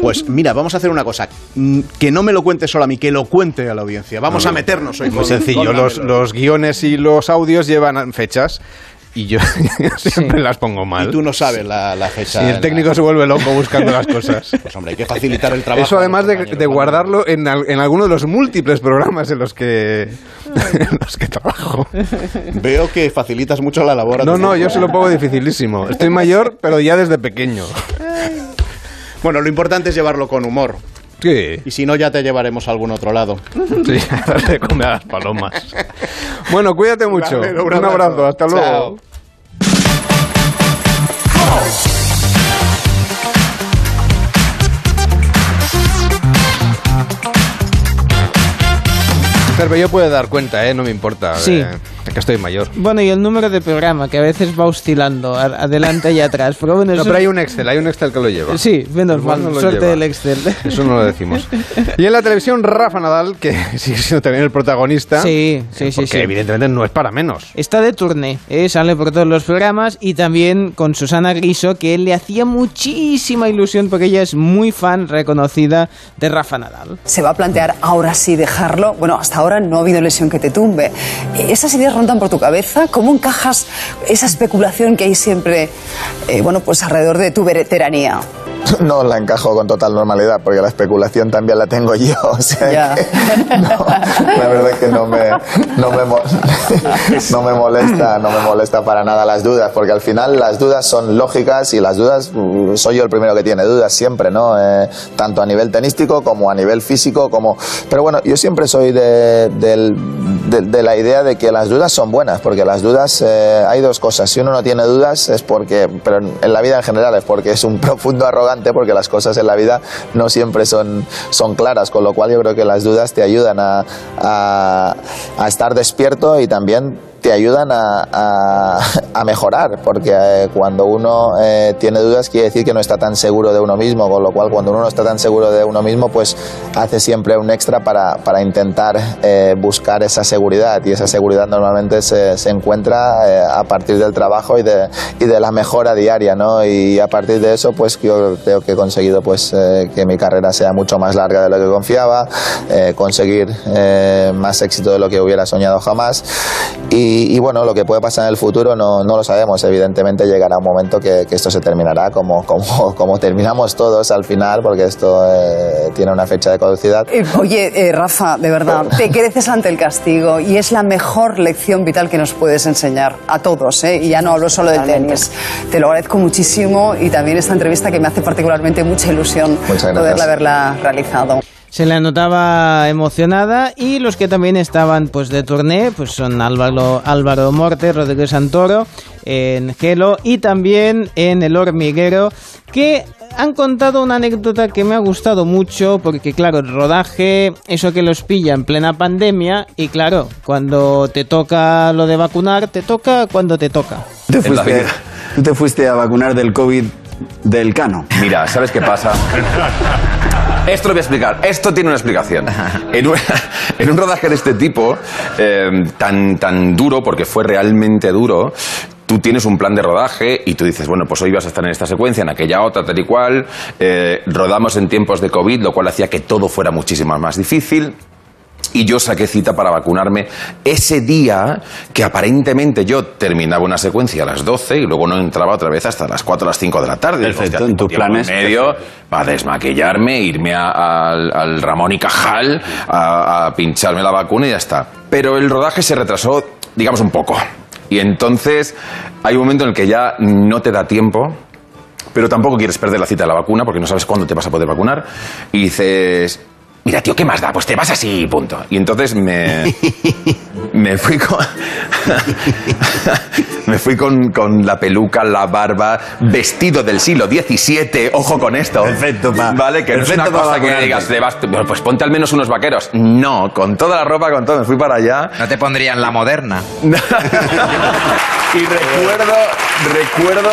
Pues mira, vamos a hacer una cosa. Mm, Que no me lo cuente solo a mí, que lo cuente a la audiencia. Vamos a meternos hoy. Muy con- sencillo. con los guiones y los audios llevan fechas y yo siempre las pongo mal. Y tú no sabes la, la fecha. Y el técnico se vuelve loco buscando las cosas. Pues hombre, hay que facilitar el trabajo. Eso además de, de guardarlo en, al- en alguno de los múltiples programas en los que, en los que trabajo. Veo que facilitas mucho la labor. a No, tu no, yo se lo pongo dificilísimo. Estoy mayor, pero ya desde pequeño. Bueno, lo importante es llevarlo con humor. Sí. Y si no, ya te llevaremos a algún otro lado. Sí, darle comer a las palomas. Bueno, cuídate mucho. Un, abrazo. hasta luego. Chao. Cervello puede dar cuenta, ¿eh? No me importa. Sí. eh, que estoy mayor. Bueno, y el número de programa, que a veces va oscilando adelante y atrás. Pero bueno, No, eso- pero hay un Excel, hay un Excel que lo lleva. Sí, menos El bueno mal, suerte lleva. del Excel. Eso no lo decimos. Y en la televisión, Rafa Nadal, que sigue siendo también el protagonista. Sí, sí, sí, porque sí. evidentemente no es para menos. Está de turné, ¿eh? sale por todos los programas y también con Susana Griso, que le hacía muchísima ilusión porque ella es muy fan reconocida de Rafa Nadal. se va a plantear ahora sí dejarlo. Bueno, hasta ahora no ha habido lesión que te tumbe. ¿Esas ideas rondan por tu cabeza? ¿Cómo encajas esa especulación que hay siempre, eh, bueno, pues alrededor de tu veteranía? No la encajo con total normalidad, porque la especulación también la tengo yo. O sea que no, la verdad es que no me, no, me, no me molesta, no me molesta para nada las dudas, porque al final las dudas son lógicas y las dudas, uh, soy yo el primero que tiene dudas siempre, ¿no? Eh, tanto a nivel tenístico como a nivel físico, como... Pero bueno, yo siempre soy de, del- de- la idea de que las dudas son buenas, porque las dudas, eh, hay dos cosas. Si uno no tiene dudas es porque, pero en, la vida en general es porque es un profundo arrogante, porque las cosas en la vida no siempre son, son claras, con lo cual yo creo que las dudas te ayudan a- a estar despierto y también te ayudan a, a- a mejorar, porque eh, cuando uno eh, tiene dudas quiere decir que no está tan seguro de uno mismo, con lo cual cuando uno no está tan seguro de uno mismo, pues hace siempre un extra para, para intentar eh, buscar esa seguridad y esa seguridad normalmente se, se encuentra eh, a partir del trabajo y de, y de la mejora diaria, ¿no? Y a partir de eso, pues yo creo que he conseguido pues eh, que mi carrera sea mucho más larga de lo que confiaba, conseguir más éxito de lo que hubiera soñado jamás y y, bueno, lo que puede pasar en el futuro no, no lo sabemos. Evidentemente llegará un momento que, que esto se terminará como, como, como terminamos todos al final, porque esto eh, tiene una fecha de caducidad. Eh, oye, eh, Rafa, de verdad, te creces ante el castigo y es la mejor lección vital que nos puedes enseñar a todos, ¿eh? y ya no hablo solo de tenis. Te lo agradezco muchísimo y también esta entrevista que me hace particularmente mucha ilusión poderla haberla realizado. Se la notaba emocionada y los que también estaban pues de turné pues son Álvaro, Álvaro Morte, Rodrigo Santoro en Gelo y también en El Hormiguero que han contado una anécdota que me ha gustado mucho porque claro, el rodaje, eso que los pilla en plena pandemia y claro, cuando te toca lo de vacunar, te toca cuando te toca. Te fuiste, tú te fuiste a vacunar del COVID del Cano. Mira, ¿sabes qué pasa? Esto lo voy a explicar. Esto tiene una explicación. En un, en un rodaje de este tipo, eh, tan, tan duro, porque fue realmente duro, tú tienes un plan de rodaje y tú dices, bueno, pues hoy vas a estar en esta secuencia, en aquella otra, tal y cual. Eh, rodamos en tiempos de COVID, lo cual hacía que todo fuera muchísimo más difícil. Y yo saqué cita para vacunarme ese día que aparentemente yo terminaba una secuencia a las 12 y luego no entraba otra vez hasta las 4 o las 5 de la tarde. Perfecto, en tus planes, medio para desmaquillarme, irme a- al, al Ramón y Cajal a, a pincharme la vacuna y ya está. Pero el rodaje se retrasó, digamos, un poco. Y entonces hay un momento en el que ya no te da tiempo pero tampoco quieres perder la cita de la vacuna porque no sabes cuándo te vas a poder vacunar. Y dices, mira, tío, ¿qué más da? Pues te vas así y punto. Y entonces me, me fui con... me fui con, con la peluca, la barba, vestido del siglo XVII, ojo con esto. Perfecto, pa. Vale, que no es Perfecto una cosa que digas, "Te vas- pues ponte al menos unos vaqueros. No, con toda la ropa, con todo, me fui para allá. No te pondrían la moderna. Y recuerdo, recuerdo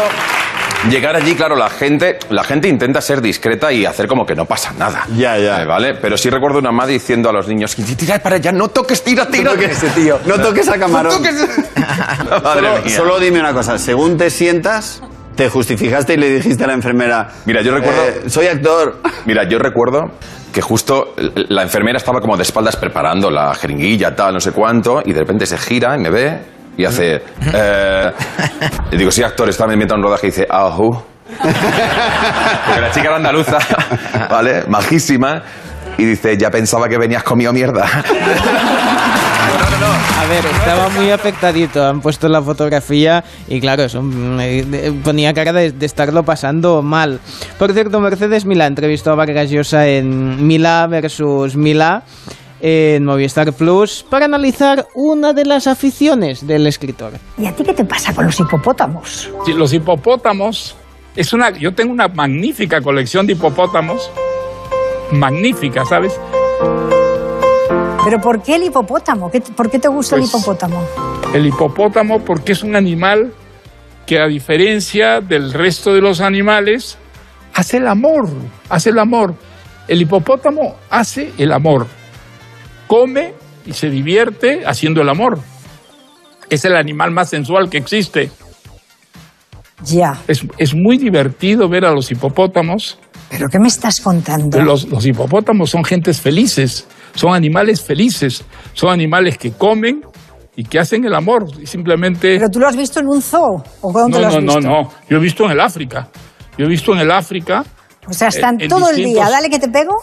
llegar allí, claro, la gente, la gente intenta ser discreta y hacer como que no pasa nada. Ya, ya. Eh, ¿Vale? Pero sí recuerdo una madre diciendo a los niños, tira para allá, no toques, tira, tira. No toques ese tío, no toques a Camarón. No toques- Madre Solo, mía. solo dime una cosa, según te sientas, te justificaste y le dijiste a la enfermera, Mira, yo recuerdo... "Eh, soy actor. Mira, yo recuerdo que justo la enfermera estaba como de espaldas preparando la jeringuilla, tal, no sé cuánto, y de repente se gira y me ve y hace... Eh, y digo, sí, actor, está mientras un rodaje y dice, ajú. Porque la chica era andaluza, ¿vale? Majísima. Y dice, ya pensaba que venías comido mierda. A ver, estaba muy afectadito. Han puesto la fotografía y claro, eso ponía cara de, de estarlo pasando mal. Por cierto, Mercedes Milá entrevistó a Vargas Llosa en Milá versus Milá en Movistar Plus para analizar una de las aficiones del escritor. ¿Y a ti qué te pasa con los hipopótamos? Sí, los hipopótamos es una yo tengo una magnífica colección de hipopótamos magnífica sabes ¿Pero por qué el hipopótamo? ¿Qué- ¿Por qué te gusta Pues- el hipopótamo? el hipopótamo porque es un animal que a diferencia del resto de los animales hace el amor hace el amor el hipopótamo hace el amor come y se divierte haciendo el amor es el animal más sensual que existe Ya. es, es muy divertido ver a los hipopótamos ¿Pero qué me estás contando? Los, los hipopótamos son gentes felices, son animales felices, son animales que comen y que hacen el amor. Y simplemente. ¿Pero tú lo has visto en un zoo? ¿O dónde no, lo has no, no, visto? no. Yo he visto en el África. Yo he visto en el África. O sea, están eh, en todo el día, distintos- dale que te pego,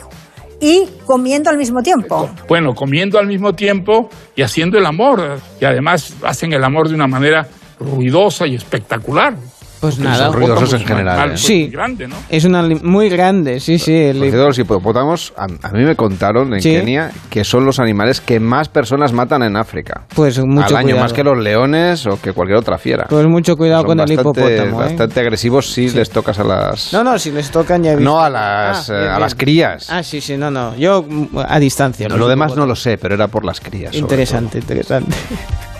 y comiendo al mismo tiempo. Bueno, comiendo al mismo tiempo y haciendo el amor. Y además hacen el amor de una manera ruidosa y espectacular. Pues Porque nada. son ruidosos en un general, ¿eh? Sí. muy grande, ¿no? Es una muy grande, sí, sí. el los hipopótamos, a, a mí me contaron en Sí. Kenia que son los animales que más personas matan en África. Pues mucho Al año, cuidado. más que los leones o que cualquier otra fiera. Pues mucho cuidado Son con el hipopótamo, ¿eh? Bastante agresivos si les tocas a las... No, no, si les tocan ya he visto. No, a las, Ah, eh, bien, a las crías. Ah, sí, sí, no, no. Yo mm, a distancia. No, lo demás no lo sé, pero era por las crías. Interesante, interesante.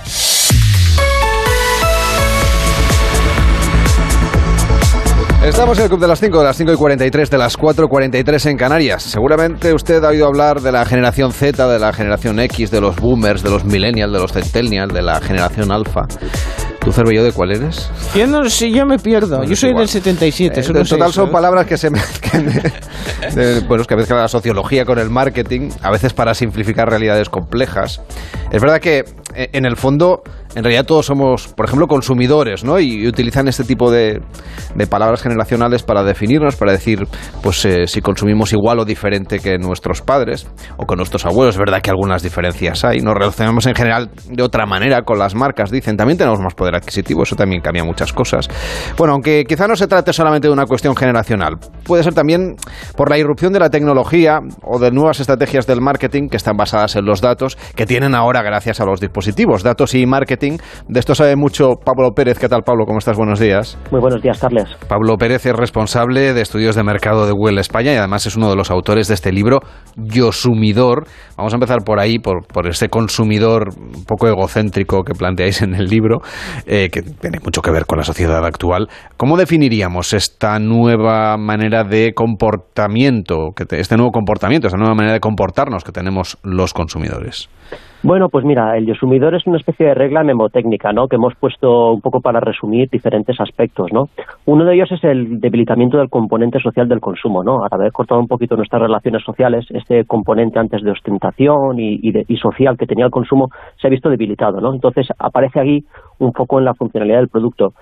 Estamos en el Club de las 5, de las 5 y 43, de las 4 y 43 en Canarias. Seguramente usted ha oído hablar de la generación Z, de la generación X, de los boomers, de los millennials, de los centennials, de la generación alfa. ¿Tú, Cervello, de cuál eres? Yo no sé, yo me pierdo. Yo soy del 77. Eh, en total son ¿eh? palabras que se mezclan. de- de- bueno, es que mezclan la sociología con el marketing, a veces para simplificar realidades complejas. Es verdad que eh, en el fondo en realidad todos somos, por ejemplo, consumidores, ¿no? Y, utilizan este tipo de, palabras generacionales para definirnos, para decir, pues eh, si consumimos igual o diferente que nuestros padres o con nuestros abuelos. Es verdad que algunas diferencias hay. Nos relacionamos en general de otra manera con las marcas, dicen. También tenemos más poder adquisitivo, eso también cambia muchas cosas. Bueno, aunque quizá no se trate solamente de una cuestión generacional, puede ser también por la irrupción de la tecnología o de nuevas estrategias del marketing que están basadas en los datos que tienen ahora gracias a los dispositivos. Datos y marketing. De esto sabe mucho Pablo Pérez. ¿Qué tal, Pablo? ¿Cómo estás? Buenos días. Muy buenos días, Carles. Pablo Pérez es responsable de estudios de mercado de Google España y además es uno de los autores de este libro, Yosumidor. Vamos a empezar por ahí, por, por ese consumidor un poco egocéntrico que planteáis en el libro, eh, que tiene mucho que ver con la sociedad actual. ¿Cómo definiríamos esta nueva manera de comportamiento, este nuevo comportamiento, esta nueva manera de comportarnos que tenemos los consumidores? Bueno, pues mira, el consumidor es una especie de regla memotécnica, ¿no? Que hemos puesto un poco para resumir diferentes aspectos, ¿no? Uno de ellos es el debilitamiento del componente social del consumo, ¿no? Al haber cortado un poquito nuestras relaciones sociales, este componente antes de ostentación y, y social que tenía el consumo se ha visto debilitado, ¿no? Entonces aparece aquí un foco en la funcionalidad del producto.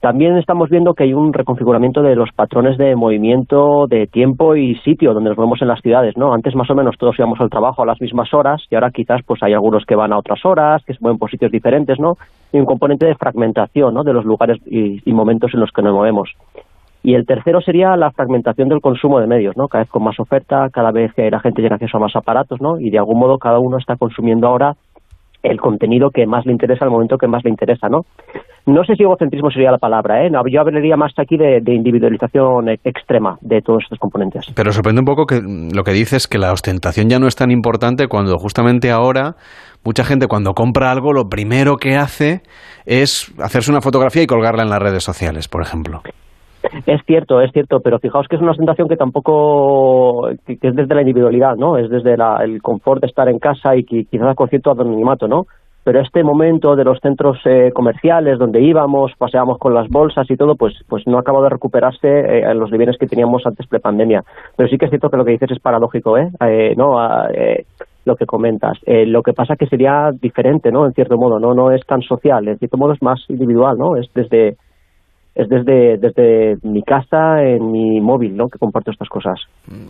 También estamos viendo que hay un reconfiguramiento de los patrones de movimiento, de tiempo y sitio donde nos movemos en las ciudades, ¿no? Antes más o menos todos íbamos al trabajo a las mismas horas y ahora quizás pues hay algunos que van a otras horas, que se mueven por sitios diferentes, ¿no? Y un componente de fragmentación, ¿no? De los lugares y, momentos en los que nos movemos. Y el tercero sería la fragmentación del consumo de medios, ¿no? Cada vez con más oferta, cada vez que la gente tiene acceso a más aparatos, ¿no? Y de algún modo cada uno está consumiendo ahora el contenido que más le interesa al momento que más le interesa, ¿no? No sé si egocentrismo sería la palabra, ¿eh? yo hablaría más aquí de, individualización extrema de todos estos componentes. Pero sorprende un poco que lo que dices que la ostentación ya no es tan importante cuando justamente ahora mucha gente cuando compra algo lo primero que hace es hacerse una fotografía y colgarla en las redes sociales, por ejemplo. Es cierto, es cierto, pero fijaos que es una ostentación que tampoco que es desde la individualidad, ¿no? Es desde el confort de estar en casa y quizás con cierto anonimato, ¿no? pero este momento de los centros eh, comerciales donde íbamos, paseábamos con las bolsas y todo, pues, pues no acabado de recuperarse eh, los niveles que teníamos antes pre-pandemia. Pero sí que es cierto que lo que dices es paradójico, ¿eh? eh no lo que comentas. lo que pasa que sería diferente, ¿no? En cierto modo, no no es tan social, en cierto modo es más individual, ¿no? Es desde es desde, desde mi casa, en mi móvil, ¿no? Que comparto estas cosas.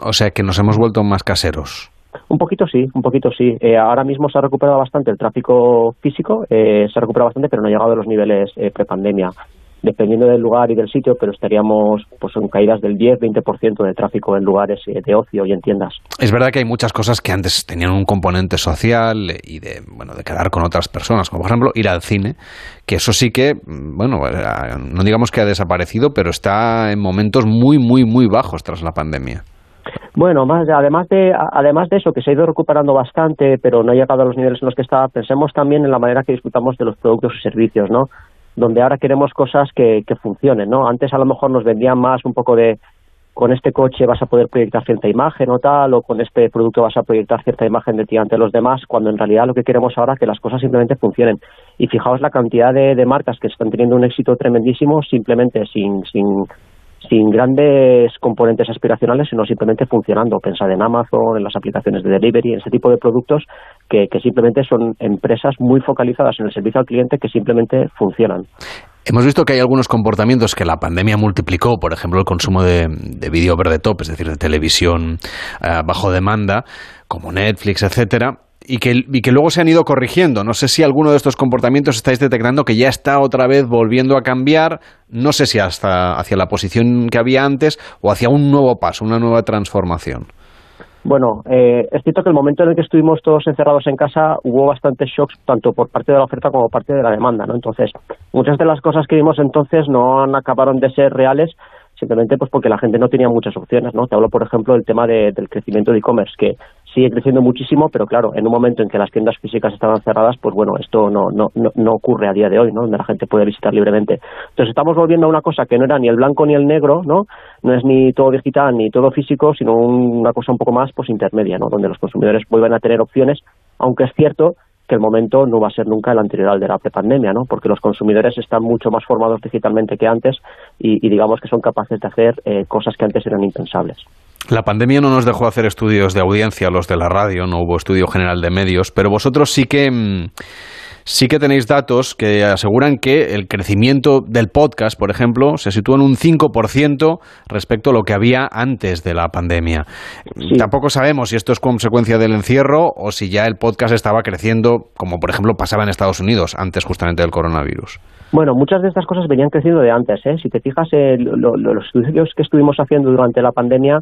O sea que nos hemos vuelto más caseros. Un poquito sí, un poquito sí. Eh, ahora mismo se ha recuperado bastante el tráfico físico, eh, se ha recuperado bastante, pero no ha llegado a los niveles eh, prepandemia. Dependiendo del lugar y del sitio, pero estaríamos pues en caídas del 10-20% de tráfico en lugares eh, de ocio y en tiendas. Es verdad que hay muchas cosas que antes tenían un componente social y de bueno de quedar con otras personas, como por ejemplo ir al cine, que eso sí que bueno no digamos que ha desaparecido, pero está en momentos muy muy muy bajos tras la pandemia. Bueno, más, además, de, además de eso, que se ha ido recuperando bastante, pero no ha llegado a los niveles en los que estaba, pensemos también en la manera que disfrutamos de los productos y servicios, ¿no? Donde ahora queremos cosas que, que funcionen, ¿no? Antes a lo mejor nos vendían más un poco de, con este coche vas a poder proyectar cierta imagen o tal, o con este producto vas a proyectar cierta imagen de ti ante los demás, cuando en realidad lo que queremos ahora es que las cosas simplemente funcionen. Y fijaos la cantidad de, de marcas que están teniendo un éxito tremendísimo simplemente sin, sin, sin grandes componentes aspiracionales, sino simplemente funcionando. Pensad en Amazon, en las aplicaciones de delivery, en ese tipo de productos que, simplemente son empresas muy focalizadas en el servicio al cliente que simplemente funcionan. Hemos visto que hay algunos comportamientos que la pandemia multiplicó, por ejemplo, el consumo de, de vídeo verde top, es decir, de televisión eh, bajo demanda, como Netflix, etcétera, y que, y que luego se han ido corrigiendo. No sé si alguno de estos comportamientos estáis detectando que ya está otra vez volviendo a cambiar, no sé si hasta hacia la posición que había antes o hacia un nuevo paso, una nueva transformación. Bueno, eh, es cierto que el momento en el que estuvimos todos encerrados en casa hubo bastantes shocks tanto por parte de la oferta como por parte de la demanda, ¿no? Entonces, muchas de las cosas que vimos entonces no acabaron de ser reales simplemente pues porque la gente no tenía muchas opciones, ¿no? Te hablo, por ejemplo, del tema del crecimiento de e-commerce, que sigue creciendo muchísimo, pero claro, en un momento en que las tiendas físicas estaban cerradas, pues bueno, esto no, no, no, ocurre a día de hoy, ¿no? Donde la gente puede visitar libremente. Entonces estamos volviendo a una cosa que no era ni el blanco ni el negro, ¿no? No es ni todo digital ni todo físico, sino una cosa un poco más pues intermedia, ¿no? Donde los consumidores vuelven a tener opciones, aunque es cierto que el momento no va a ser nunca el anterior al de la prepandemia, ¿no? Porque los consumidores están mucho más formados digitalmente que antes y, digamos que son capaces de hacer eh, cosas que antes eran impensables. La pandemia no nos dejó hacer estudios de audiencia, los de la radio, no hubo estudio general de medios, pero vosotros sí que... Mm, sí que tenéis datos que aseguran que el crecimiento del podcast, por ejemplo, se sitúa en un 5% respecto a lo que había antes de la pandemia. Tampoco sabemos si esto es consecuencia del encierro o si ya el podcast estaba creciendo, como por ejemplo pasaba en Estados Unidos antes justamente del coronavirus. Bueno, muchas de estas cosas venían creciendo de antes. ¿eh? Si te fijas, eh, los estudios que estuvimos haciendo durante la pandemia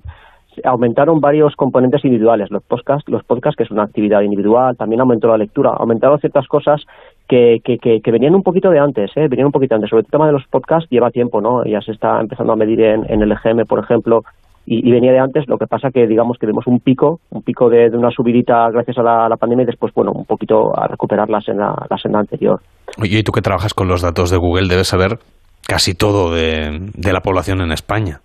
aumentaron varios componentes individuales. Los podcasts, los podcasts, que es una actividad individual, también aumentó la lectura, aumentaron ciertas cosas que, que, que, venían un poquito de antes, ¿eh? venían un poquito antes. Sobre el tema de los podcasts lleva tiempo, ¿no? Ya se está empezando a medir en, el EGM, por ejemplo, y, venía de antes, lo que pasa que digamos que vemos un pico, un pico de, una subidita gracias a la, pandemia y después, bueno, un poquito a recuperar la senda, la senda anterior. Oye, y tú que trabajas con los datos de Google debes saber casi todo de la población en España.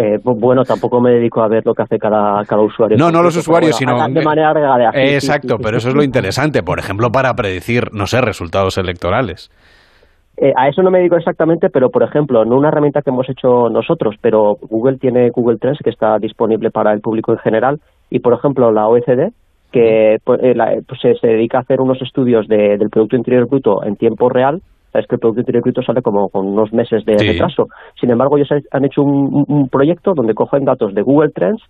Eh, bueno, tampoco me dedico a ver lo que hace cada, cada usuario. No, no los usuarios, sino... De manera regalada. Exacto, pero eso es lo interesante, por ejemplo, para predecir, no sé, resultados electorales. Eh, a eso no me dedico exactamente, pero por ejemplo, no una herramienta que hemos hecho nosotros, pero Google tiene Google Trends que está disponible para el público en general y por ejemplo la OECD que pues, eh, pues, se, dedica a hacer unos estudios del Producto Interior Bruto en tiempo real. Sabes que el Producto Interior Bruto sale como con unos meses de retraso. Sin embargo, ellos han hecho un proyecto donde cogen datos de Google Trends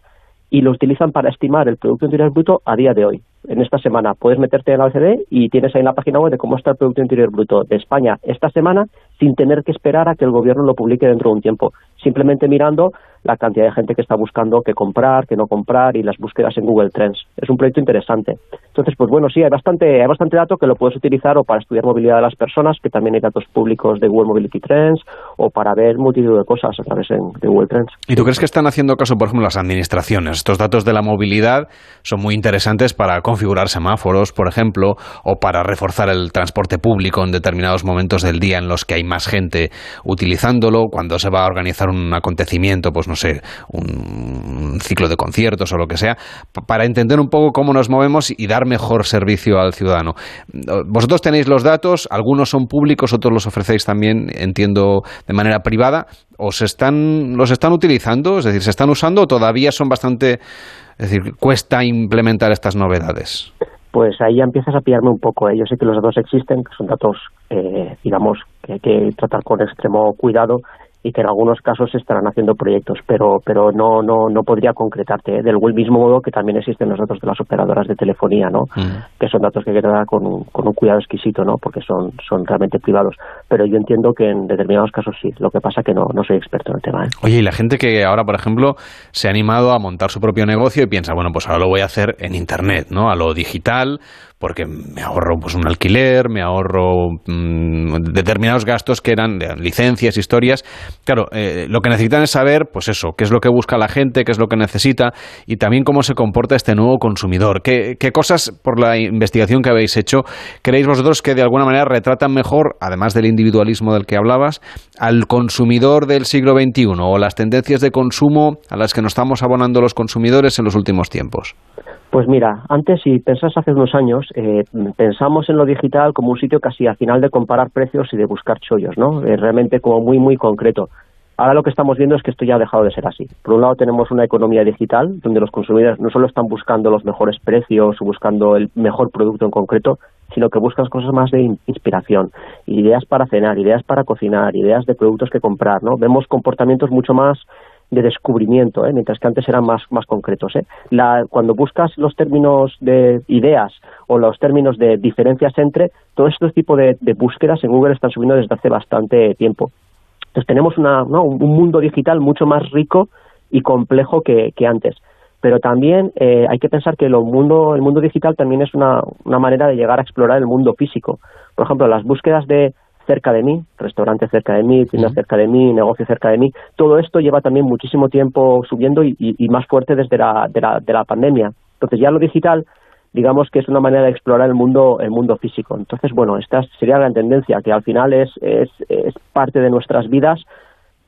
y lo utilizan para estimar el Producto Interior Bruto a día de hoy. En esta semana puedes meterte en la OCDE y tienes ahí en la página web de cómo está el Producto Interior Bruto de España esta semana sin tener que esperar a que el gobierno lo publique dentro de un tiempo. Simplemente mirando la cantidad de gente que está buscando qué comprar, qué no comprar y las búsquedas en Google Trends. Es un proyecto interesante. Entonces, pues bueno, sí, hay bastante, hay bastante dato que lo puedes utilizar o para estudiar movilidad de las personas, que también hay datos públicos de Google Mobility Trends, o para ver multitud de cosas a través de Google Trends. ¿Y tú crees que están haciendo caso, por ejemplo, las administraciones? Estos datos de la movilidad son muy interesantes para configurar semáforos, por ejemplo, o para reforzar el transporte público en determinados momentos del día en los que hay más gente utilizándolo, cuando se va a organizar un acontecimiento, pues no sé, un ciclo de conciertos o lo que sea, para entender un poco cómo nos movemos y dar mejor servicio al ciudadano. Vosotros tenéis los datos, algunos son públicos, otros los ofrecéis también, entiendo, de manera privada. ¿Os están, los están utilizando? Es decir, ¿se están usando o todavía son bastante... Es decir, cuesta implementar estas novedades pues ahí empiezas a pillarme un poco. ¿eh? Yo sé que los datos existen, que son datos, eh, digamos, que hay que tratar con extremo cuidado y que en algunos casos se estarán haciendo proyectos, pero pero no no no podría concretarte ¿eh? del mismo modo que también existen los datos de las operadoras de telefonía, ¿no? Mm. Que son datos que hay que tratar con un, con un cuidado exquisito, ¿no? Porque son son realmente privados. Pero yo entiendo que en determinados casos sí. Lo que pasa que no no soy experto en el tema. ¿eh? Oye, y la gente que ahora, por ejemplo, se ha animado a montar su propio negocio y piensa, bueno, pues ahora lo voy a hacer en internet, ¿no? A lo digital porque me ahorro pues un alquiler, me ahorro mm, determinados gastos que eran licencias, historias. Claro, eh, lo que necesitan es saber, pues eso, qué es lo que busca la gente, qué es lo que necesita y también cómo se comporta este nuevo consumidor. ¿Qué, qué cosas, por la investigación que habéis hecho, creéis vosotros que de alguna manera retratan mejor, además del individualismo del que hablabas, al consumidor del siglo XXI o las tendencias de consumo a las que nos estamos abonando los consumidores en los últimos tiempos? Pues mira, antes si pensás hace unos años, eh, pensamos en lo digital como un sitio casi al final de comparar precios y de buscar chollos, ¿no? Eh, realmente como muy, muy concreto. Ahora lo que estamos viendo es que esto ya ha dejado de ser así. Por un lado tenemos una economía digital donde los consumidores no solo están buscando los mejores precios o buscando el mejor producto en concreto, sino que buscan cosas más de inspiración, ideas para cenar, ideas para cocinar, ideas de productos que comprar, ¿no? Vemos comportamientos mucho más de descubrimiento, ¿eh? mientras que antes eran más, más concretos. ¿eh? La, cuando buscas los términos de ideas o los términos de diferencias entre, todo este tipo de, búsquedas en Google están subiendo desde hace bastante tiempo. Entonces tenemos una, un mundo digital mucho más rico y complejo que, que antes. Pero también eh, hay que pensar que lo mundo, el mundo digital también es una, una manera de llegar a explorar el mundo físico. Por ejemplo, las búsquedas de cerca de mí, restaurante cerca de mí, tienda cerca de mí, negocio cerca de mí. Todo esto lleva también muchísimo tiempo subiendo y, más fuerte desde la, de, la, de la pandemia. Entonces ya lo digital digamos que es una manera de explorar el mundo el mundo físico. Entonces, bueno, esta sería la tendencia, que al final es, es, es parte de nuestras vidas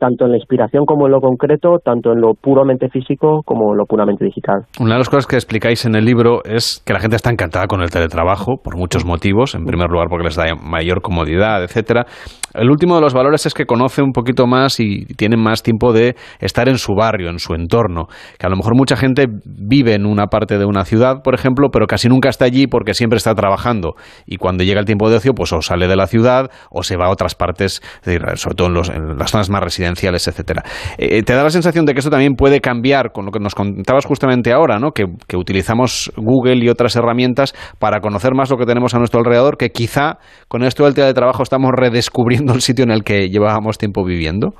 tanto en la inspiración como en lo concreto, tanto en lo puramente físico como en lo puramente digital. Una de las cosas que explicáis en el libro es que la gente está encantada con el teletrabajo por muchos motivos. En primer lugar, porque les da mayor comodidad, etcétera. El último de los valores es que conoce un poquito más y tiene más tiempo de estar en su barrio, en su entorno. Que a lo mejor mucha gente vive en una parte de una ciudad, por ejemplo, pero casi nunca está allí porque siempre está trabajando. Y cuando llega el tiempo de ocio, pues o sale de la ciudad o se va a otras partes, sobre todo en, las zonas más residenciales, etcétera. Eh, ¿Te da la sensación de que esto también puede cambiar con lo que nos contabas justamente ahora, ¿no? que, que utilizamos Google y otras herramientas para conocer más lo que tenemos a nuestro alrededor, que quizá con esto del teletrabajo estamos redescubriendo el sitio en el que llevábamos tiempo viviendo?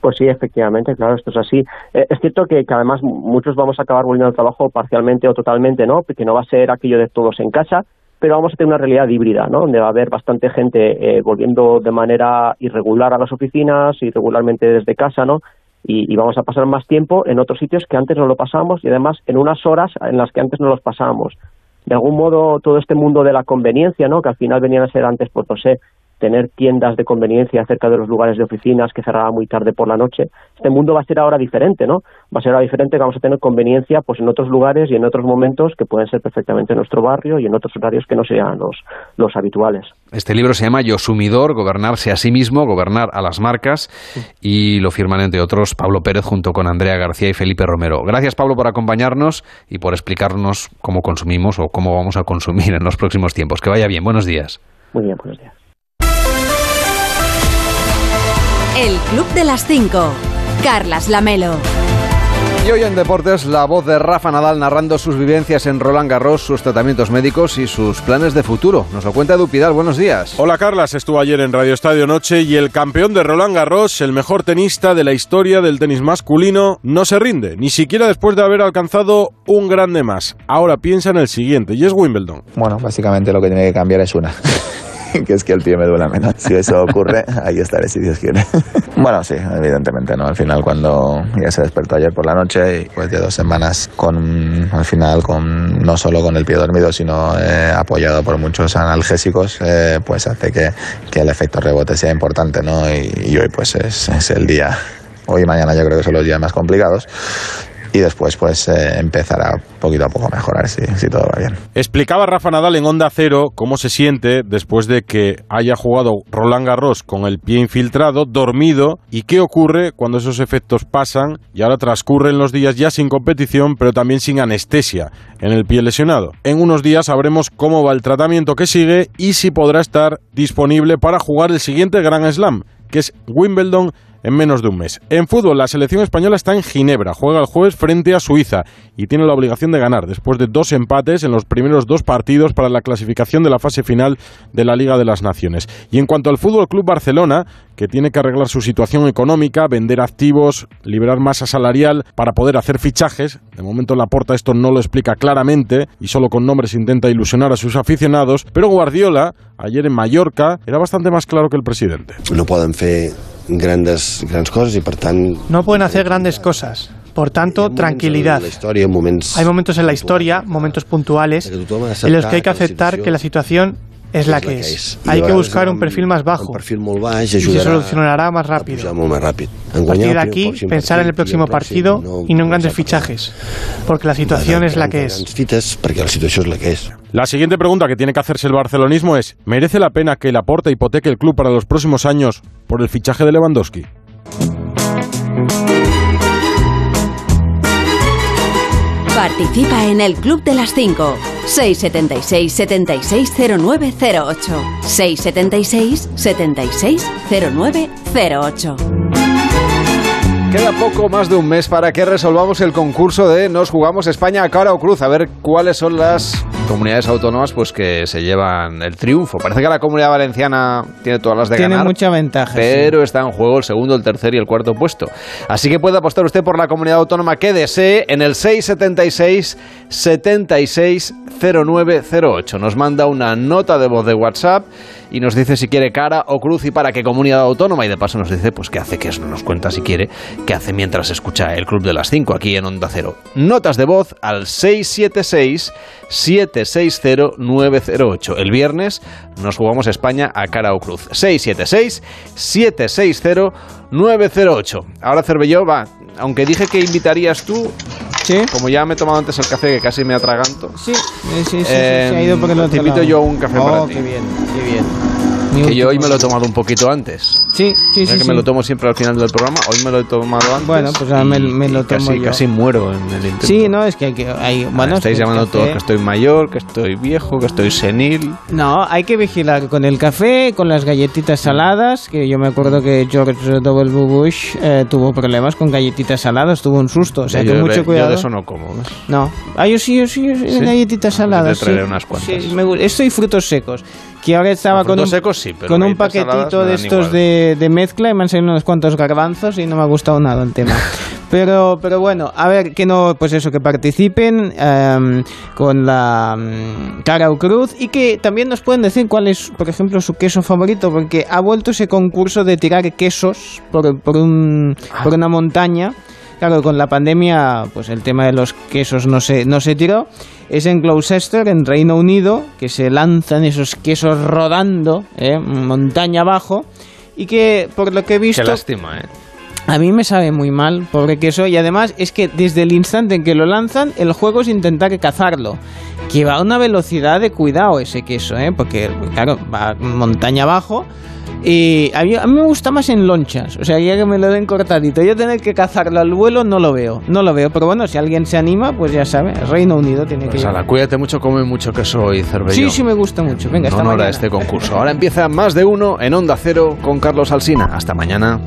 Pues sí, efectivamente, claro, esto es así. Eh, es cierto que, además muchos vamos a acabar volviendo al trabajo parcialmente o totalmente, ¿no? Porque no va a ser aquello de todos en casa, pero vamos a tener una realidad híbrida, ¿no? Donde va a haber bastante gente eh, volviendo de manera irregular a las oficinas, irregularmente desde casa, ¿no? Y, vamos a pasar más tiempo en otros sitios que antes no lo pasamos y además en unas horas en las que antes no los pasábamos. De algún modo, todo este mundo de la conveniencia, ¿no? Que al final venían a ser antes, pues no sé, tener tiendas de conveniencia cerca de los lugares de oficinas que cerraban muy tarde por la noche. Este mundo va a ser ahora diferente, ¿no? Va a ser ahora diferente que vamos a tener conveniencia pues en otros lugares y en otros momentos que pueden ser perfectamente en nuestro barrio y en otros horarios que no sean los, los habituales. Este libro se llama Yo Sumidor, gobernarse a sí mismo, gobernar a las marcas y lo firman entre otros Pablo Pérez junto con Andrea García y Felipe Romero. Gracias Pablo por acompañarnos y por explicarnos cómo consumimos o cómo vamos a consumir en los próximos tiempos. Que vaya bien, buenos días. Muy bien, buenos días. El Club de las 5. Carlas Lamelo. Y hoy en Deportes, la voz de Rafa Nadal narrando sus vivencias en Roland Garros, sus tratamientos médicos y sus planes de futuro. Nos lo cuenta Dupidal, buenos días. Hola Carlas, estuvo ayer en Radio Estadio Noche y el campeón de Roland Garros, el mejor tenista de la historia del tenis masculino, no se rinde, ni siquiera después de haber alcanzado un grande más. Ahora piensa en el siguiente, y es Wimbledon. Bueno, básicamente lo que tiene que cambiar es una. que es que el pie me duele menos. Si eso ocurre, ahí estaré si Dios quiere. bueno, sí, evidentemente, ¿no? Al final cuando ya se despertó ayer por la noche y pues de dos semanas con, al final, con no solo con el pie dormido, sino eh, apoyado por muchos analgésicos, eh, pues hace que, que, el efecto rebote sea importante, ¿no? Y, y hoy pues es, es el día hoy y mañana yo creo que son los días más complicados y después pues eh, empezará poquito a poco a mejorar si, si todo va bien. Explicaba Rafa Nadal en Onda Cero cómo se siente después de que haya jugado Roland Garros con el pie infiltrado, dormido, y qué ocurre cuando esos efectos pasan y ahora transcurren los días ya sin competición, pero también sin anestesia en el pie lesionado. En unos días sabremos cómo va el tratamiento que sigue y si podrá estar disponible para jugar el siguiente Grand Slam, que es Wimbledon en menos de un mes. En fútbol, la selección española está en Ginebra, juega el jueves frente a Suiza y tiene la obligación de ganar después de dos empates en los primeros dos partidos para la clasificación de la fase final de la Liga de las Naciones. Y en cuanto al Fútbol Club Barcelona, que tiene que arreglar su situación económica, vender activos, liberar masa salarial para poder hacer fichajes. De momento la porta esto no lo explica claramente y solo con nombres intenta ilusionar a sus aficionados, pero Guardiola ayer en Mallorca era bastante más claro que el presidente. No pueden fer grandes, grandes cosas y por tanto... No pueden hacer grandes cosas. Por tanto, tranquilidad. Hay momentos en la historia, momentos puntuales, en los que hay que aceptar que la situación es la que es. Hay que buscar un perfil más bajo y se solucionará más rápido. A partir de aquí, pensar en el próximo partido y no en grandes fichajes, porque la situación es la que es. La siguiente pregunta que tiene que hacerse el barcelonismo es, ¿merece la pena que el aporte hipoteque el club para los próximos años por el fichaje de Lewandowski? Participa en el Club de las 5. 676 760908 676 760908 Queda poco más de un mes para que resolvamos el concurso de Nos jugamos España a cara o cruz, a ver cuáles son las comunidades autónomas pues que se llevan el triunfo. Parece que la comunidad valenciana tiene todas las de tiene ganar. Tiene mucha ventaja. Pero está en juego el segundo, el tercer y el cuarto puesto. Así que puede apostar usted por la comunidad autónoma que desee en el 676 760908. Nos manda una nota de voz de WhatsApp y nos dice si quiere cara o cruz y para qué comunidad autónoma y de paso nos dice pues qué hace, que eso nos cuenta si quiere, qué hace mientras escucha el Club de las 5 aquí en Onda Cero. Notas de voz al 676 7 760908. El viernes nos jugamos España a cara o cruz. 676 760 908. Ahora Cervelló va, aunque dije que invitarías tú, ¿Sí? como ya me he tomado antes el café que casi me atraganto. Sí, sí, sí, sí, se ha ido por el otro Te invito lado. yo un café oh, para ti. qué bien, qué bien. Que yo hoy me lo he tomado un poquito antes. Sí, sí, sí. que sí. me lo tomo siempre al final del programa, hoy me lo he tomado antes. Bueno, pues ahora me- me lo tomo casi, yo. Casi muero en el intento. Sí, no, es que hay que... Hay, bueno, Estáis es que el llamando todos que estoy mayor, que estoy viejo, que estoy senil. No, hay que vigilar con el café, con las galletitas saladas, que yo me acuerdo que George W. Bush eh, tuvo problemas con galletitas saladas, tuvo un susto, o sea yo, que mucho yo cuidado. de eso no como. ¿ves? No. Ah, yo sí, yo sí, yo sí, ¿Sí? galletitas saladas. Te traeré sí. unas cuantas. Sí, me esto y frutos secos. Que ahora estaba con un, frutos secos sí, pero con un paquetito de estos de, de mezcla y me han salido unos cuantos garbanzos y no me ha gustado nada el tema. Pero, pero bueno, a ver, que no, pues eso, que participen em, con la mm, cara o cruz y que también nos pueden decir cuál es, por ejemplo, su queso favorito, porque ha vuelto ese concurso de tirar quesos por, por, un, por una montaña. Claro, con la pandemia, pues el tema de los quesos no se, no se tiró. Es en Gloucester, en Reino Unido, que se lanzan esos quesos rodando, ¿eh? montaña abajo, y que por lo que he visto... Qué lástima, ¿eh? A mí me sabe muy mal, pobre queso, y además es que desde el instante en que lo lanzan, el juego es intentar cazarlo. Que va a una velocidad de cuidado ese queso, ¿eh? Porque, claro, va montaña abajo. Y a mí, a mí me gusta más en lonchas, o sea, ya que me lo den cortadito. Yo tener que cazarlo al vuelo no lo veo, no lo veo. Pero bueno, si alguien se anima, pues ya sabe, Reino Unido tiene Pues que... ala, cuídate mucho, come mucho queso hoy, Cervelló. Sí, sí me gusta mucho. Venga, En hasta a mañana. este concurso. Ahora empieza más de uno en Onda Cero con Carlos Alsina. Hasta mañana.